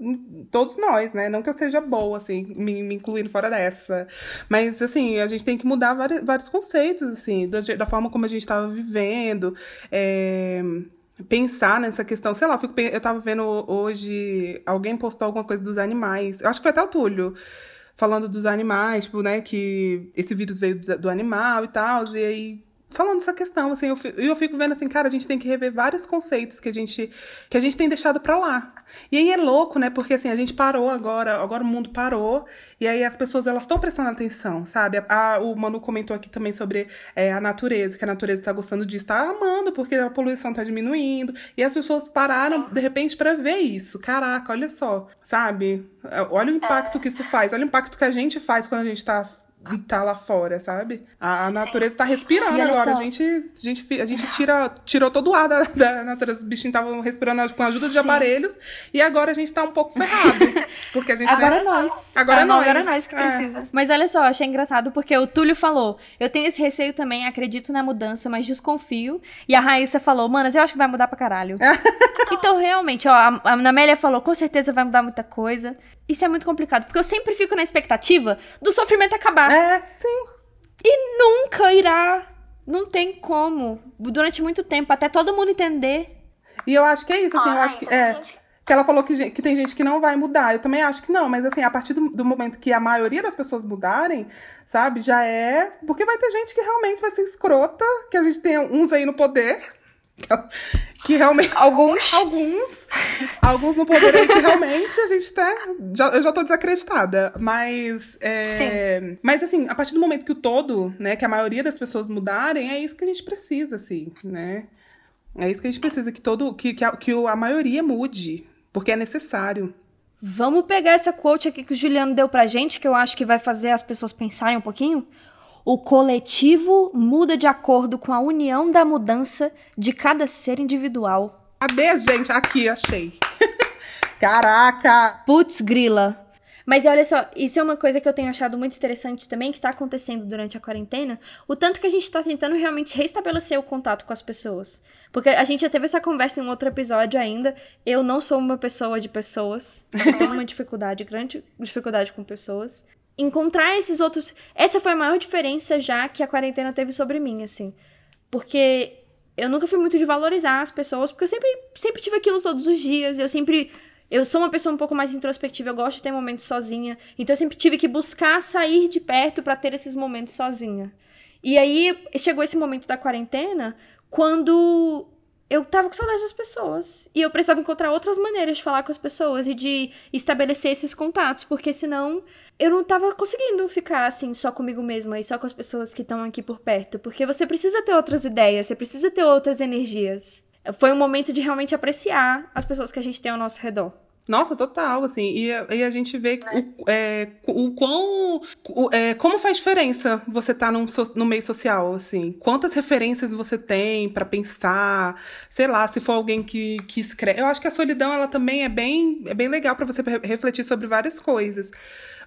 todos nós, né? Não que eu seja boa, assim, me, me incluindo fora dessa. Mas, assim, a gente tem que mudar vários, vários conceitos, assim, da, da forma como a gente estava vivendo. É pensar nessa questão, sei lá, eu, fico, eu tava vendo hoje, alguém postou alguma coisa dos animais, eu acho que foi até o Túlio, falando dos animais, tipo, né, que esse vírus veio do, animal e tal, e aí falando dessa questão, assim, eu fico, eu fico vendo assim, cara, a gente tem que rever vários conceitos que a gente que a gente tem deixado para lá. E aí é louco, né? Porque assim, a gente parou agora, agora o mundo parou, e aí as pessoas elas estão prestando atenção, sabe? A, a, o Manu comentou aqui também sobre é, a natureza, que a natureza tá gostando disso, tá amando, porque a poluição tá diminuindo, e as pessoas pararam de repente para ver isso. Caraca, olha só, sabe? Olha o impacto que isso faz, olha o impacto que a gente faz quando a gente tá tá lá fora, sabe? A, a natureza tá respirando agora. A gente, a gente, a gente tira, tirou todo o ar da, da natureza. Os bichinhos estavam respirando com a ajuda Sim. de aparelhos. E agora a gente tá um pouco ferrado. Porque a gente. Agora é nós. Agora é nós. Agora é nós que é. precisa. Mas olha só, achei engraçado porque o Túlio falou: eu tenho esse receio também, acredito na mudança, mas desconfio. E a Raíssa falou: manas, eu acho que vai mudar pra caralho. então, realmente, ó, a, a Amélia falou: com certeza vai mudar muita coisa. Isso é muito complicado, porque eu sempre fico na expectativa do sofrimento acabar. É, sim. E nunca irá. Não tem como. Durante muito tempo, até todo mundo entender. E eu acho que é isso, assim, eu acho que. É, que ela falou que, que tem gente que não vai mudar. Eu também acho que não, mas assim, a partir do, do, momento que a maioria das pessoas mudarem, sabe, já é. Porque vai ter gente que realmente vai ser escrota, que a gente tem uns aí no poder que realmente. Alguns. alguns. Alguns no poder que realmente a gente tá. Já, eu já tô desacreditada. Mas. É, Sim. Mas assim, a partir do momento que o todo, né, que a maioria das pessoas mudarem, é isso que a gente precisa, assim, né? É isso que a gente precisa, que todo. Que, que, a, que a maioria mude. Porque é necessário. Vamos pegar essa quote aqui que o Juliano deu pra gente, que eu acho que vai fazer as pessoas pensarem um pouquinho. O coletivo muda de acordo com a união da mudança de cada ser individual. Cadê, gente? Aqui, achei. Caraca! Putz, grila. Mas olha só, isso é uma coisa que eu tenho achado muito interessante também, que está acontecendo durante a quarentena. O tanto que a gente está tentando realmente restabelecer o contato com as pessoas. Porque a gente já teve essa conversa em um outro episódio ainda. Eu não sou uma pessoa de pessoas. Eu tenho uma dificuldade, grande dificuldade com pessoas encontrar esses outros. Essa foi a maior diferença já que a quarentena teve sobre mim, assim. Porque eu nunca fui muito de valorizar as pessoas, porque eu sempre, sempre tive aquilo todos os dias. Eu sempre. Eu sou uma pessoa um pouco mais introspectiva, eu gosto de ter momentos sozinha. Então eu sempre tive que buscar sair de perto para ter esses momentos sozinha. E aí chegou esse momento da quarentena quando eu tava com saudade das pessoas. E eu precisava encontrar outras maneiras de falar com as pessoas e de estabelecer esses contatos, porque senão eu não tava conseguindo ficar assim só comigo mesma e só com as pessoas que estão aqui por perto, porque você precisa ter outras ideias, você precisa ter outras energias. Foi um momento de realmente apreciar as pessoas que a gente tem ao nosso redor. Nossa, total, assim, e, e a gente vê o, é, o quão, o, é, como faz diferença você estar tá num, no meio social, assim, quantas referências você tem para pensar, sei lá, se for alguém que, que escreve, eu acho que a solidão, ela também é bem, é bem legal para você refletir sobre várias coisas,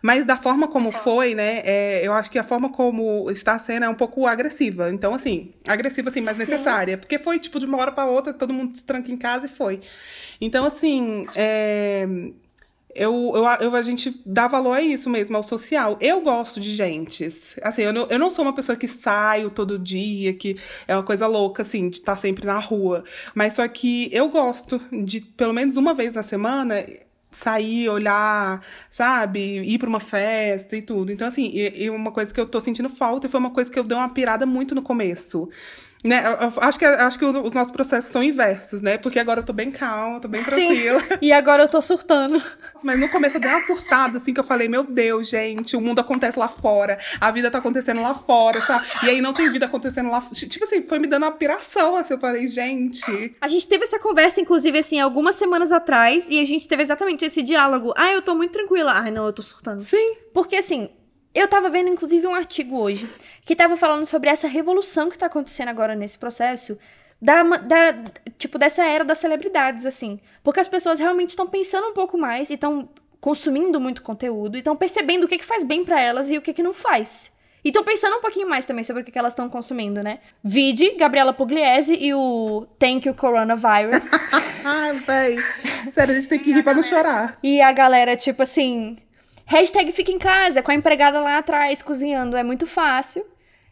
mas da forma como foi, né? É, eu acho que a forma como está sendo é um pouco agressiva. Então, assim, agressiva, assim, mas Sim. necessária. Porque foi, tipo, de uma hora para outra, todo mundo se tranca em casa e foi. Então, assim, é, eu, eu, eu, a gente dá valor a isso mesmo, ao social. Eu gosto de gentes. Assim, eu não, eu não sou uma pessoa que saio todo dia, que é uma coisa louca, assim, de estar sempre na rua. Mas só que eu gosto de, pelo menos uma vez na semana, sair, olhar, sabe? Ir para uma festa e tudo. Então, assim, e, e, uma coisa que eu tô sentindo falta e foi uma coisa que eu dei uma pirada muito no começo. Né? Acho que, acho que os nossos processos são inversos, né? Porque agora eu tô bem calma, tô bem Sim. tranquila. E agora eu tô surtando. Mas no começo eu dei uma surtada, assim, que eu falei, meu Deus, gente, o mundo acontece lá fora, a vida tá acontecendo lá fora, sabe? E aí não tem vida acontecendo lá Tipo assim, foi me dando uma piração, assim, eu falei, gente. A gente teve essa conversa, inclusive, assim, algumas semanas atrás, e a gente teve exatamente esse diálogo. Ah, eu tô muito tranquila. Ai, não, eu tô surtando. Sim. Porque, assim, eu tava vendo, inclusive, um artigo hoje que tava falando sobre essa revolução que tá acontecendo agora nesse processo da, da, tipo, dessa era das celebridades, assim. Porque as pessoas realmente estão pensando um pouco mais e estão consumindo muito conteúdo e estão percebendo o que, que faz bem para elas e o que, que não faz. E estão pensando um pouquinho mais também sobre o que, que elas estão consumindo, né? Vide, Gabriela Pugliese e o Thank You Coronavirus. Ai, véi. Sério, a gente tem que rir pra não chorar. E a galera, tipo assim, Hashtag fica em casa, com a empregada lá atrás cozinhando, é muito fácil.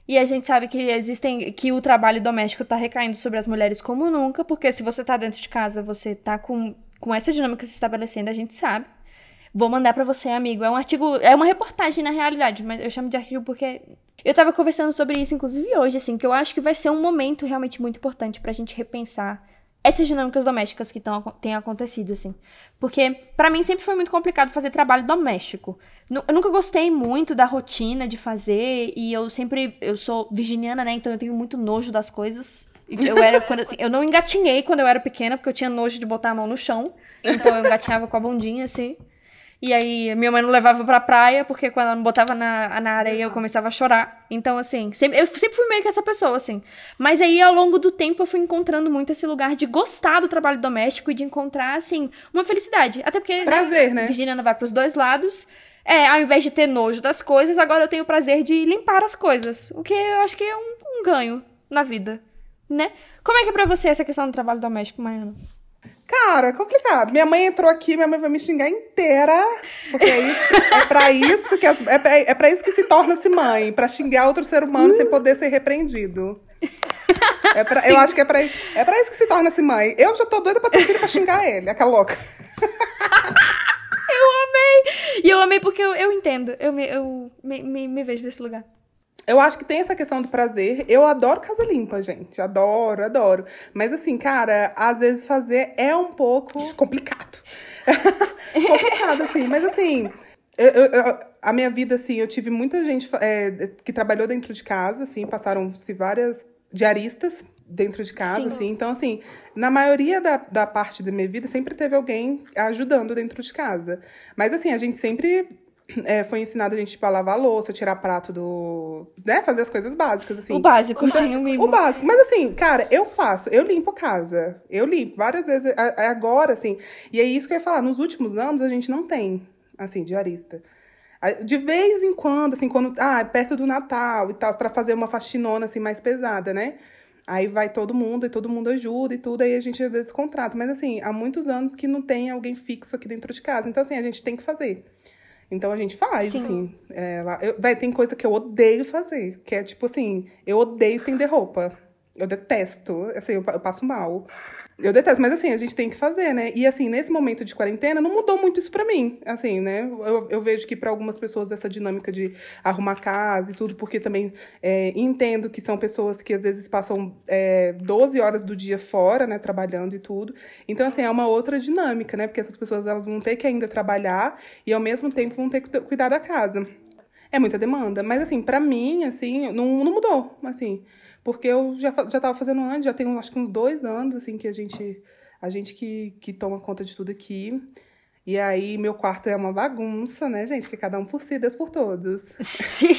E a gente sabe que existem que o trabalho doméstico está recaindo sobre as mulheres como nunca, porque se você está dentro de casa, você está com, com essa dinâmica se estabelecendo, a gente sabe. Vou mandar para você, amigo. É um artigo, é uma reportagem na realidade, mas eu chamo de artigo porque Eu tava conversando sobre isso, inclusive, hoje, assim, que eu acho que vai ser um momento realmente muito importante pra gente repensar essas dinâmicas domésticas que tão, têm acontecido, assim. Porque, para mim, sempre foi muito complicado fazer trabalho doméstico. Eu nunca gostei muito da rotina de fazer, e eu sempre. Eu sou virginiana, né? Então eu tenho muito nojo das coisas. Eu era quando assim, eu não engatinhei quando eu era pequena, porque eu tinha nojo de botar a mão no chão. Então eu engatinhava com a bundinha, assim. E aí minha mãe não levava pra praia, porque quando ela me botava na, na areia eu começava a chorar. Então, assim, sempre, eu sempre fui meio que essa pessoa, assim. Mas aí, ao longo do tempo, eu fui encontrando muito esse lugar de gostar do trabalho doméstico e de encontrar, assim, uma felicidade. Até porque. Né, Prazer, né? né? Virginiana vai pros dois lados. É, ao invés de ter nojo das coisas, agora eu tenho o prazer de limpar as coisas. O que eu acho que é um, um ganho na vida, né? Como é que é pra você essa questão do trabalho doméstico, Maiana? Cara, é complicado. Minha mãe entrou aqui, minha mãe vai me xingar inteira. Porque é, isso, é pra isso que as, é, pra, é pra isso que se torna-se mãe, pra xingar outro ser humano sem poder ser repreendido. É pra, eu acho que é pra, é pra isso que se torna-se mãe. Eu já tô doida pra ter filho pra xingar ele, aquela louca. eu amei! E eu amei porque eu, eu entendo. Eu, me, eu me, me, me vejo desse lugar. Eu acho que tem essa questão do prazer. Eu adoro casa limpa, gente. Adoro, adoro. Mas assim, cara, às vezes fazer é um pouco complicado. complicado, assim. Mas assim, eu, eu, a minha vida, assim, eu tive muita gente é, que trabalhou dentro de casa, assim, passaram-se várias diaristas dentro de casa, Sim. assim. Então, assim, na maioria da, da parte da minha vida, sempre teve alguém ajudando dentro de casa. Mas, assim, a gente sempre é, foi ensinado a gente, tipo, a lavar a louça, tirar prato do. né? Fazer as coisas básicas, assim. O básico, sim, o mínimo. O básico. Mas assim, cara, eu faço, eu limpo casa. Eu limpo várias vezes. Agora, assim. E é isso que eu ia falar. Nos últimos anos, a gente não tem, assim, diarista. De vez em quando, assim, quando. Ah, perto do Natal e tal, para fazer uma faxinona, assim, mais pesada, né? Aí vai todo mundo e todo mundo ajuda e tudo, aí a gente às vezes contrata. Mas assim, há muitos anos que não tem alguém fixo aqui dentro de casa. Então, assim, a gente tem que fazer. Então a gente faz, Sim. assim. É, lá, eu, vai, tem coisa que eu odeio fazer, que é tipo assim, eu odeio estender roupa. Eu detesto, assim, eu, eu passo mal. Eu detesto, mas assim, a gente tem que fazer, né? E assim, nesse momento de quarentena, não mudou muito isso pra mim, assim, né? Eu, eu vejo que para algumas pessoas essa dinâmica de arrumar casa e tudo, porque também é, entendo que são pessoas que às vezes passam é, 12 horas do dia fora, né, trabalhando e tudo. Então, assim, é uma outra dinâmica, né? Porque essas pessoas elas vão ter que ainda trabalhar e ao mesmo tempo vão ter que cuidar da casa. É muita demanda, mas assim, para mim, assim, não, não mudou, assim. Porque eu já, já tava fazendo antes, já tenho acho que uns dois anos, assim, que a gente. A gente que, que toma conta de tudo aqui. E aí, meu quarto é uma bagunça, né, gente? Que cada um por si, Deus por todos. Sim.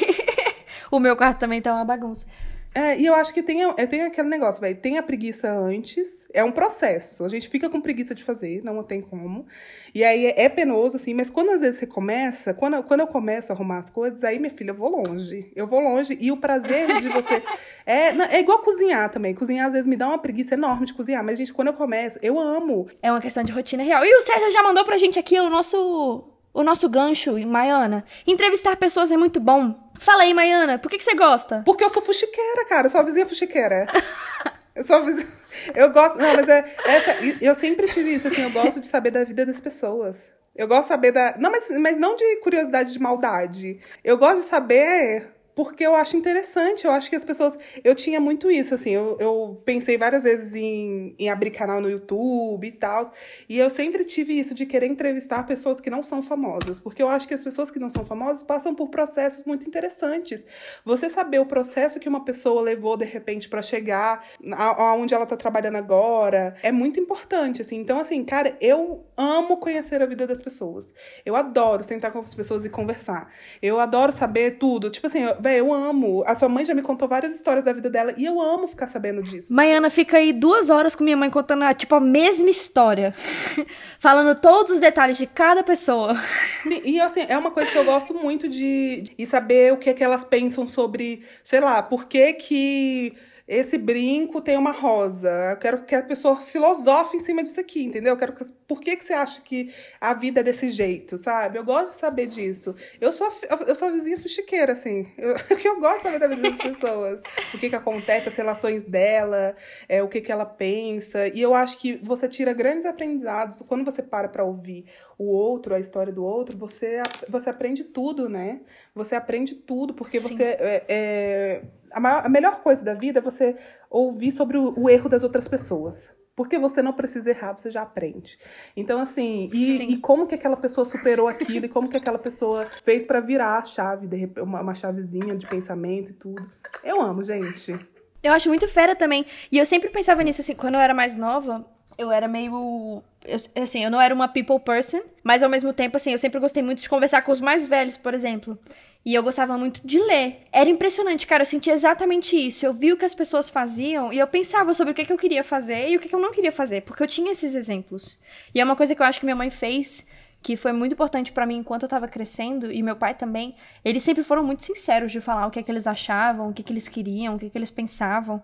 o meu quarto também tá uma bagunça. É, e eu acho que tem, é, tem aquele negócio, velho. Tem a preguiça antes, é um processo. A gente fica com preguiça de fazer, não tem como. E aí é, é penoso, assim, mas quando às vezes você começa, quando, quando eu começo a arrumar as coisas, aí, minha filha, eu vou longe. Eu vou longe. E o prazer de você. é, é igual cozinhar também. Cozinhar às vezes me dá uma preguiça enorme de cozinhar. Mas, gente, quando eu começo, eu amo. É uma questão de rotina real. E o César já mandou pra gente aqui o nosso o nosso gancho, Maiana. Entrevistar pessoas é muito bom. Fala aí, Maiana, por que, que você gosta? Porque eu sou fuxiqueira, cara. Eu sou a vizinha fuxiqueira. eu sou a vizinha... Eu gosto... Não, mas é... Essa... Eu sempre tive isso, assim. Eu gosto de saber da vida das pessoas. Eu gosto de saber da... Não, mas, mas não de curiosidade de maldade. Eu gosto de saber porque eu acho interessante, eu acho que as pessoas. Eu tinha muito isso, assim, eu, eu pensei várias vezes em, em abrir canal no YouTube e tal, e eu sempre tive isso de querer entrevistar pessoas que não são famosas, porque eu acho que as pessoas que não são famosas passam por processos muito interessantes. Você saber o processo que uma pessoa levou de repente para chegar aonde ela tá trabalhando agora é muito importante, assim. Então, assim, cara, eu amo conhecer a vida das pessoas. Eu adoro sentar com as pessoas e conversar. Eu adoro saber tudo. Tipo assim, Véi, eu amo. A sua mãe já me contou várias histórias da vida dela e eu amo ficar sabendo disso. Maiana fica aí duas horas com minha mãe contando, tipo, a mesma história. Falando todos os detalhes de cada pessoa. Sim, e assim, é uma coisa que eu gosto muito de, de saber o que é que elas pensam sobre, sei lá, por que que esse brinco tem uma rosa. Eu quero que a pessoa filosofe em cima disso aqui, entendeu? Eu quero que, por que, que você acha que a vida é desse jeito, sabe? Eu gosto de saber disso. Eu sou a, eu sou a vizinha fuxiqueira, assim. Eu, eu gosto de saber da vida das pessoas. o que, que acontece, as relações dela, é, o que, que ela pensa. E eu acho que você tira grandes aprendizados quando você para pra ouvir o outro, a história do outro, você, você aprende tudo, né? Você aprende tudo, porque Sim. você. É, é, a, maior, a melhor coisa da vida é você ouvir sobre o, o, erro das outras pessoas. Porque você não precisa errar, você já aprende. Então, assim, e, e como que aquela pessoa superou aquilo, e como que aquela pessoa fez para virar a chave, de, uma, uma chavezinha de pensamento e tudo. Eu amo, gente. Eu acho muito fera também. E eu sempre pensava nisso, assim, quando eu era mais nova, eu era meio. Eu, assim, eu não era uma people person, mas ao mesmo tempo, assim, eu sempre gostei muito de conversar com os mais velhos, por exemplo. E eu gostava muito de ler. Era impressionante, cara. Eu sentia exatamente isso. Eu via o que as pessoas faziam e eu pensava sobre o que, que eu queria fazer e o que, que eu não queria fazer, porque eu tinha esses exemplos. E é uma coisa que eu acho que minha mãe fez, que foi muito importante para mim enquanto eu tava crescendo, e meu pai também. Eles sempre foram muito sinceros de falar o que é que eles achavam, o que, que eles queriam, o que, que eles pensavam.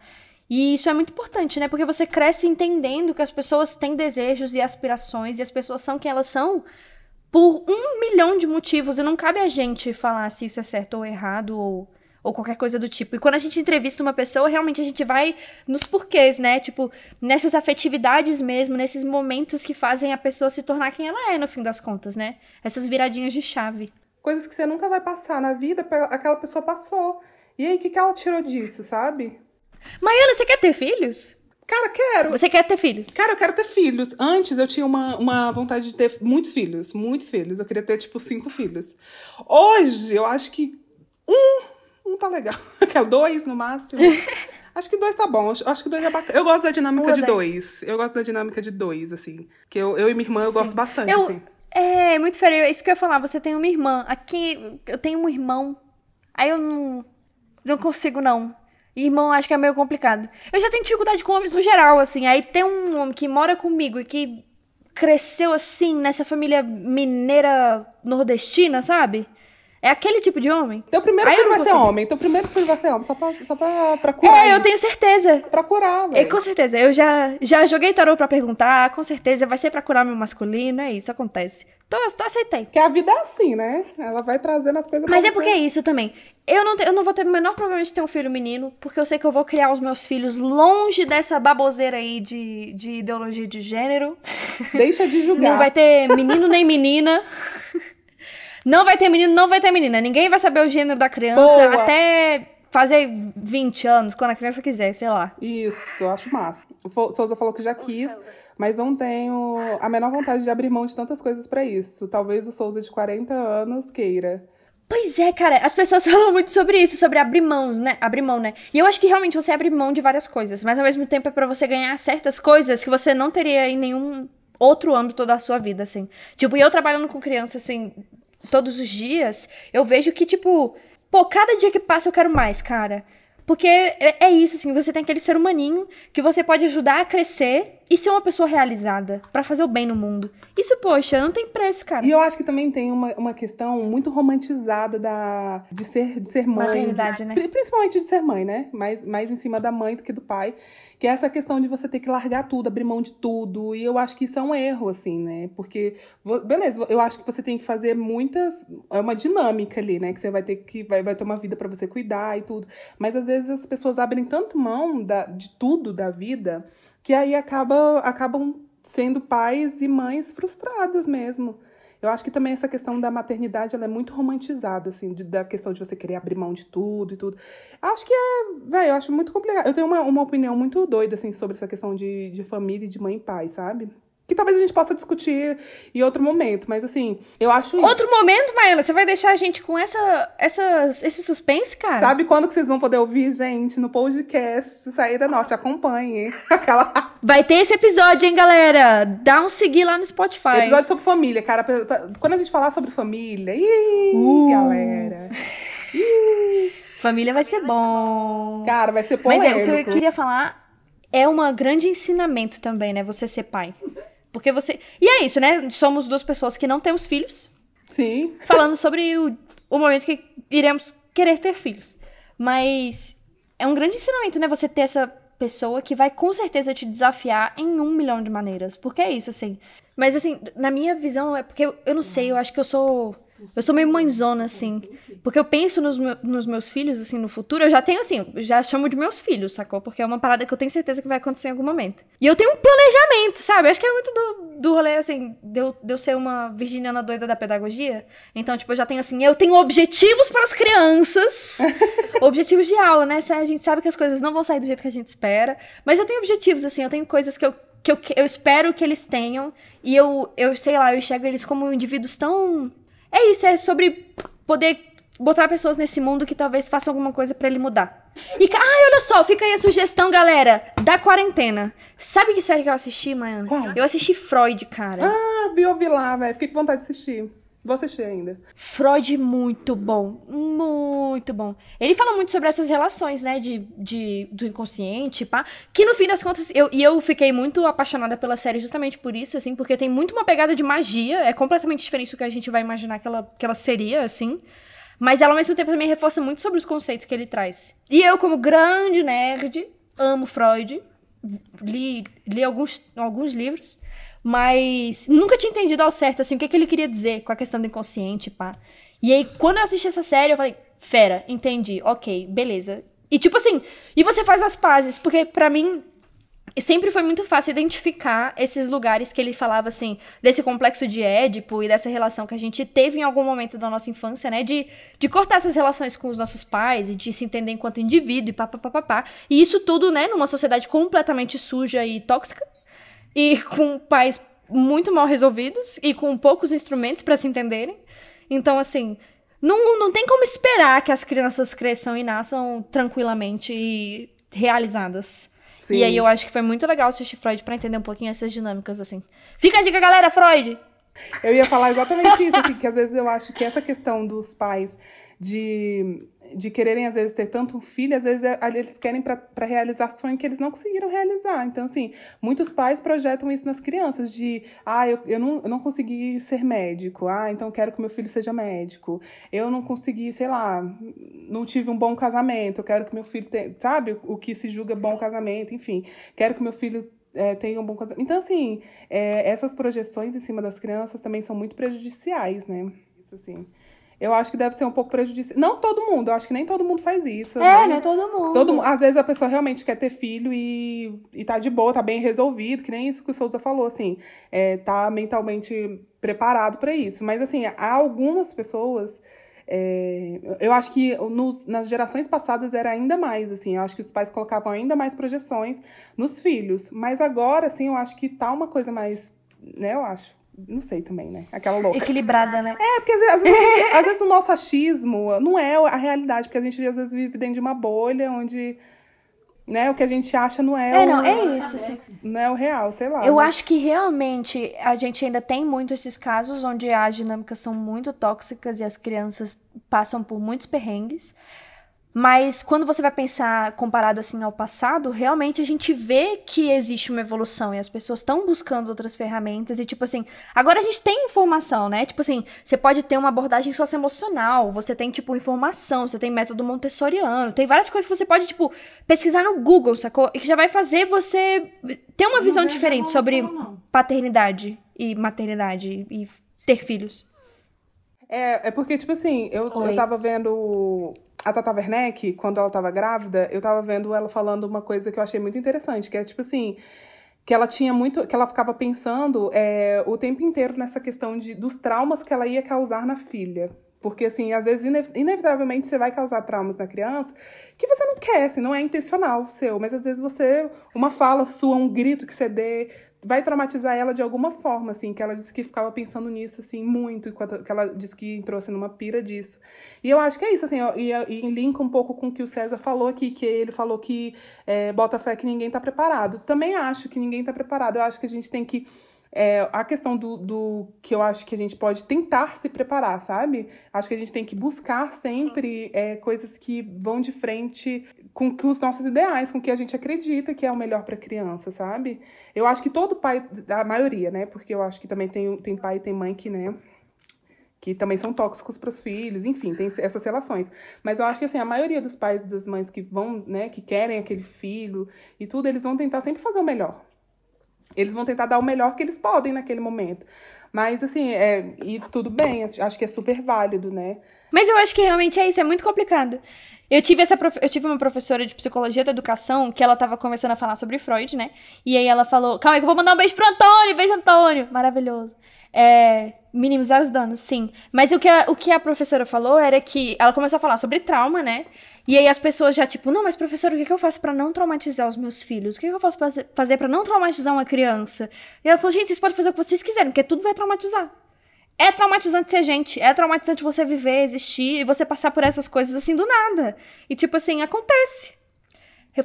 E isso é muito importante, né? Porque você cresce entendendo que as pessoas têm desejos e aspirações e as pessoas são quem elas são por um milhão de motivos. E não cabe a gente falar se isso é certo ou errado ou, ou qualquer coisa do tipo. E quando a gente entrevista uma pessoa, realmente a gente vai nos porquês, né? Tipo, nessas afetividades mesmo, nesses momentos que fazem a pessoa se tornar quem ela é, no fim das contas, né? Essas viradinhas de chave. Coisas que você nunca vai passar na vida, aquela pessoa passou. E aí, o que, que ela tirou disso, sabe? Maiana, você quer ter filhos? Cara, quero. Você quer ter filhos? Cara, eu quero ter filhos. Antes eu tinha uma, uma vontade de ter muitos filhos. Muitos filhos. Eu queria ter, tipo, cinco filhos. Hoje, eu acho que um. Um tá legal. Quero dois no máximo. Acho que dois tá bom. Acho que dois é bacana. Eu gosto da dinâmica de dois. Eu gosto da dinâmica de dois, assim. Que eu, eu e minha irmã eu Sim. gosto bastante, eu, assim. É, muito feio. É isso que eu ia falar. Você tem uma irmã. Aqui eu tenho um irmão. Aí eu não. Não consigo, não. Irmão, acho que é meio complicado. Eu já tenho dificuldade com homens no geral, assim. Aí tem um homem que mora comigo e que cresceu assim, nessa família mineira nordestina, sabe? É aquele tipo de homem. Teu primeiro filho vai ser homem. Teu primeiro filho vai ser homem. Só pra, só pra, pra curar. É, eu tenho certeza. Pra curar, velho. É, com certeza. Eu já, já joguei tarô pra perguntar. Com certeza vai ser pra curar meu masculino. É isso, acontece. Então, eu aceitei. Porque a vida é assim, né? Ela vai trazendo as coisas Mas é porque é isso também. Eu não, eu não vou ter o menor problema de ter um filho menino, porque eu sei que eu vou criar os meus filhos longe dessa baboseira aí de, de ideologia de gênero. Deixa de julgar. Não vai ter menino nem menina. Não vai ter menino, não vai ter menina. Ninguém vai saber o gênero da criança Boa. até fazer 20 anos, quando a criança quiser, sei lá. Isso, eu acho massa. O Souza falou que já quis mas não tenho a menor vontade de abrir mão de tantas coisas para isso. Talvez o Souza de 40 anos queira. Pois é, cara, as pessoas falam muito sobre isso, sobre abrir mãos, né? Abrir mão, né? E eu acho que realmente você abre mão de várias coisas, mas ao mesmo tempo é para você ganhar certas coisas que você não teria em nenhum outro âmbito da sua vida, assim. Tipo, eu trabalhando com criança, assim, todos os dias, eu vejo que, tipo, pô, cada dia que passa eu quero mais, cara. Porque é, é isso, assim, você tem aquele ser humaninho que você pode ajudar a crescer e ser uma pessoa realizada para fazer o bem no mundo. Isso, poxa, não tem preço, cara. E eu acho que também tem uma, uma questão muito romantizada da, de, ser, de ser mãe. Maternidade, de, né? Principalmente de ser mãe, né? Mais, mais em cima da mãe do que do pai. Que é essa questão de você ter que largar tudo, abrir mão de tudo. E eu acho que isso é um erro, assim, né? Porque, beleza, eu acho que você tem que fazer muitas. É uma dinâmica ali, né? Que você vai ter que. Vai, vai ter uma vida para você cuidar e tudo. Mas às vezes as pessoas abrem tanto mão da, de tudo da vida que aí acaba, acabam sendo pais e mães frustradas mesmo. Eu acho que também essa questão da maternidade ela é muito romantizada, assim, de, da questão de você querer abrir mão de tudo e tudo. Acho que é, velho, eu acho muito complicado. Eu tenho uma, uma opinião muito doida, assim, sobre essa questão de, de família e de mãe e pai, sabe? Que talvez a gente possa discutir em outro momento, mas assim, eu acho Outro isso. momento, Maela, você vai deixar a gente com essa, essa, esse suspense, cara? Sabe quando que vocês vão poder ouvir, gente, no podcast Saída Norte? Acompanhe. Aquela... Vai ter esse episódio, hein, galera? Dá um seguir lá no Spotify. Episódio sobre família, cara. Quando a gente falar sobre família, ih, uh. galera. Ih. Família vai ser bom. Cara, vai ser polêmico. Mas é, o que eu queria falar é um grande ensinamento também, né? Você ser pai. Porque você. E é isso, né? Somos duas pessoas que não temos filhos. Sim. Falando sobre o, o momento que iremos querer ter filhos. Mas é um grande ensinamento, né? Você ter essa pessoa que vai com certeza te desafiar em um milhão de maneiras. Porque é isso, assim. Mas, assim, na minha visão, é porque eu, eu não sei, eu acho que eu sou eu sou meio mãezona, assim. Porque eu penso nos, nos, meus filhos, assim, no futuro. Eu já tenho, assim, já chamo de meus filhos, sacou? Porque é uma parada que eu tenho certeza que vai acontecer em algum momento. E eu tenho um planejamento, sabe? Acho que é muito do, do rolê, assim, de eu, de eu ser uma virginiana doida da pedagogia. Então, tipo, eu já tenho, assim, eu tenho objetivos para as crianças. objetivos de aula, né? A gente sabe que as coisas não vão sair do jeito que a gente espera. Mas eu tenho objetivos, assim, eu tenho coisas que eu que eu, eu espero que eles tenham. E eu, eu sei lá, eu enxergo eles como indivíduos tão é isso, é sobre poder botar pessoas nesse mundo que talvez façam alguma coisa para ele mudar. E, ai, olha só, fica aí a sugestão, galera, da quarentena. Sabe que série que eu assisti, Maiana? Qual? Eu assisti Freud, cara. Ah, vi ouvir lá, velho. Fiquei com vontade de assistir. Vou assistir ainda. Freud, muito bom. Muito bom. Ele fala muito sobre essas relações, né? De, de, do inconsciente, pá. Que no fim das contas, eu, e eu fiquei muito apaixonada pela série justamente por isso, assim, porque tem muito uma pegada de magia. É completamente diferente do que a gente vai imaginar que ela, que ela seria, assim. Mas ela, ao mesmo tempo, também reforça muito sobre os conceitos que ele traz. E eu, como grande nerd, amo Freud. Li, li alguns, alguns livros. Mas nunca tinha entendido ao certo, assim, o que, que ele queria dizer com a questão do inconsciente, pá. E aí, quando eu assisti essa série, eu falei, fera, entendi, ok, beleza. E tipo assim, e você faz as pazes, porque para mim sempre foi muito fácil identificar esses lugares que ele falava assim, desse complexo de Édipo e dessa relação que a gente teve em algum momento da nossa infância, né, de, de cortar essas relações com os nossos pais e de se entender enquanto indivíduo e papapá. E isso tudo, né, numa sociedade completamente suja e tóxica e com pais muito mal resolvidos e com poucos instrumentos para se entenderem. Então, assim, não, não tem como esperar que as crianças cresçam e nasçam tranquilamente e realizadas. Sim. E aí eu acho que foi muito legal assistir Freud para entender um pouquinho essas dinâmicas, assim. Fica a dica, galera, Freud! Eu ia falar exatamente isso, assim, que às vezes eu acho que essa questão dos pais de de quererem, às vezes, ter tanto um filho, às vezes é, eles querem para realizar sonho que eles não conseguiram realizar. Então, assim, muitos pais projetam isso nas crianças, de, ah, eu, eu, não, eu não consegui ser médico, ah, então quero que meu filho seja médico. Eu não consegui, sei lá, não tive um bom casamento, eu quero que meu filho tenha, sabe, o que se julga bom casamento, enfim, quero que meu filho é, tenha um bom casamento. Então, assim, é, essas projeções em cima das crianças também são muito prejudiciais, né? Isso, assim eu acho que deve ser um pouco prejudicial. Não todo mundo, eu acho que nem todo mundo faz isso. É, né? não é todo mundo. todo Às vezes a pessoa realmente quer ter filho e, e tá de boa, tá bem resolvido, que nem isso que o Souza falou, assim, é, tá mentalmente preparado para isso. Mas, assim, há algumas pessoas. É, eu acho que nos, nas gerações passadas era ainda mais, assim, eu acho que os pais colocavam ainda mais projeções nos filhos. Mas agora, assim, eu acho que tá uma coisa mais, né, eu acho, não sei também, né? Aquela louca. Equilibrada, né? É, porque às vezes, às vezes, o nosso achismo não é a realidade, porque a gente às vezes vive dentro de uma bolha onde né, o que a gente acha não é, é o, não, é isso, sim. não é o real, sei lá. Eu né? acho que realmente a gente ainda tem muito esses casos onde as dinâmicas são muito tóxicas e as crianças passam por muitos perrengues. Mas quando você vai pensar comparado assim ao passado, realmente a gente vê que existe uma evolução e as pessoas estão buscando outras ferramentas e tipo assim, agora a gente tem informação, né? Tipo assim, você pode ter uma abordagem socioemocional, você tem tipo informação, você tem método montessoriano, tem várias coisas que você pode tipo pesquisar no Google, sacou? E que já vai fazer você ter uma visão diferente sobre não. paternidade e maternidade e ter filhos. É, é porque, tipo assim, eu, eu tava vendo a Tata Werneck, quando ela tava grávida, eu tava vendo ela falando uma coisa que eu achei muito interessante, que é tipo assim, que ela tinha muito, que ela ficava pensando é, o tempo inteiro nessa questão de, dos traumas que ela ia causar na filha. Porque, assim, às vezes, inevitavelmente, você vai causar traumas na criança que você não quer, assim, não é intencional seu, mas às vezes você, uma fala sua, um grito que você dê, vai traumatizar ela de alguma forma, assim, que ela disse que ficava pensando nisso, assim, muito, que ela disse que entrou, assim, numa pira disso. E eu acho que é isso, assim, e, e linka um pouco com o que o César falou aqui, que ele falou que é, bota fé que ninguém tá preparado. Também acho que ninguém tá preparado, eu acho que a gente tem que é, a questão do, do que eu acho que a gente pode tentar se preparar, sabe? Acho que a gente tem que buscar sempre é, coisas que vão de frente com, os nossos ideais, com o que a gente acredita que é o melhor para a criança, sabe? Eu acho que todo pai, a maioria, né? Porque eu acho que também tem, tem pai e tem mãe que, né? que também são tóxicos para os filhos, enfim, tem essas relações. Mas eu acho que assim, a maioria dos pais e das mães que vão, né, que querem aquele filho e tudo, eles vão tentar sempre fazer o melhor. Eles vão tentar dar o melhor que eles podem naquele momento. Mas assim, é, e tudo bem, acho que é super válido, né? Mas eu acho que realmente é isso, é muito complicado. Eu tive, essa prof... eu tive uma professora de psicologia da educação que ela tava começando a falar sobre Freud, né? E aí ela falou: Calma aí, que eu vou mandar um beijo pro Antônio, beijo, Antônio. Maravilhoso. É, minimizar os danos, sim. Mas o que, a, o que a professora falou era que ela começou a falar sobre trauma, né? E aí as pessoas já, tipo, não, mas professora, o que, que eu faço para não traumatizar os meus filhos? O que, que eu posso fazer para não traumatizar uma criança? E ela falou, gente, vocês podem fazer o que vocês quiserem, porque tudo vai traumatizar. É traumatizante ser gente, é traumatizante você viver, existir e você passar por essas coisas assim do nada. E tipo assim, acontece.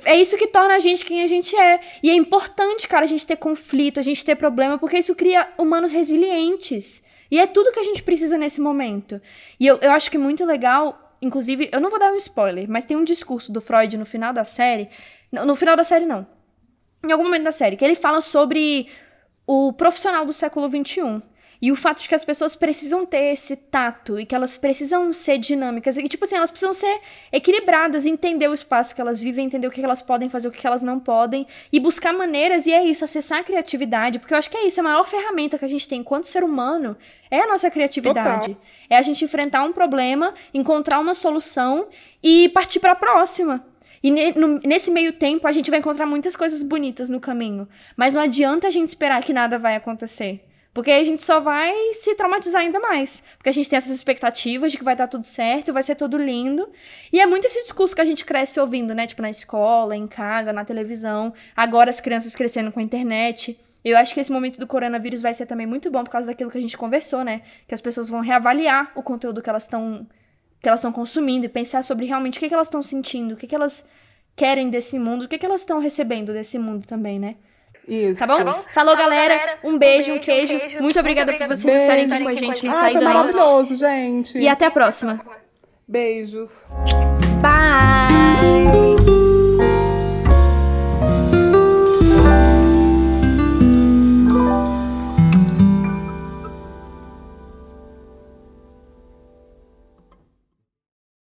É isso que torna a gente quem a gente é. E é importante, cara, a gente ter conflito, a gente ter problema, porque isso cria humanos resilientes. E é tudo que a gente precisa nesse momento. E eu, eu acho que é muito legal, inclusive, eu não vou dar um spoiler, mas tem um discurso do Freud no final da série. No, no final da série, não. Em algum momento da série, que ele fala sobre o profissional do século XXI. E o fato de que as pessoas precisam ter esse tato e que elas precisam ser dinâmicas. E, tipo assim, elas precisam ser equilibradas, entender o espaço que elas vivem, entender o que elas podem fazer, o que elas não podem. E buscar maneiras, e é isso, acessar a criatividade. Porque eu acho que é isso, a maior ferramenta que a gente tem enquanto ser humano é a nossa criatividade. Total. É a gente enfrentar um problema, encontrar uma solução e partir para a próxima. E nesse meio tempo, a gente vai encontrar muitas coisas bonitas no caminho. Mas não adianta a gente esperar que nada vai acontecer. Porque a gente só vai se traumatizar ainda mais. Porque a gente tem essas expectativas de que vai dar tudo certo, vai ser tudo lindo. E é muito esse discurso que a gente cresce ouvindo, né? Tipo, na escola, em casa, na televisão. Agora as crianças crescendo com a internet. Eu acho que esse momento do coronavírus vai ser também muito bom por causa daquilo que a gente conversou, né? Que as pessoas vão reavaliar o conteúdo que elas estão que elas estão consumindo e pensar sobre realmente o que, que elas estão sentindo, o que, que elas querem desse mundo, o que, que elas estão recebendo desse mundo também, né? Isso. Tá bom? Tá bom? Falou, Falou galera. galera. Um, beijo, um, beijo, um queijo. queijo. Muito obrigada por vocês beijo. estarem aqui com a gente ah, foi maravilhoso, gente. E até a próxima. Beijos. Bye.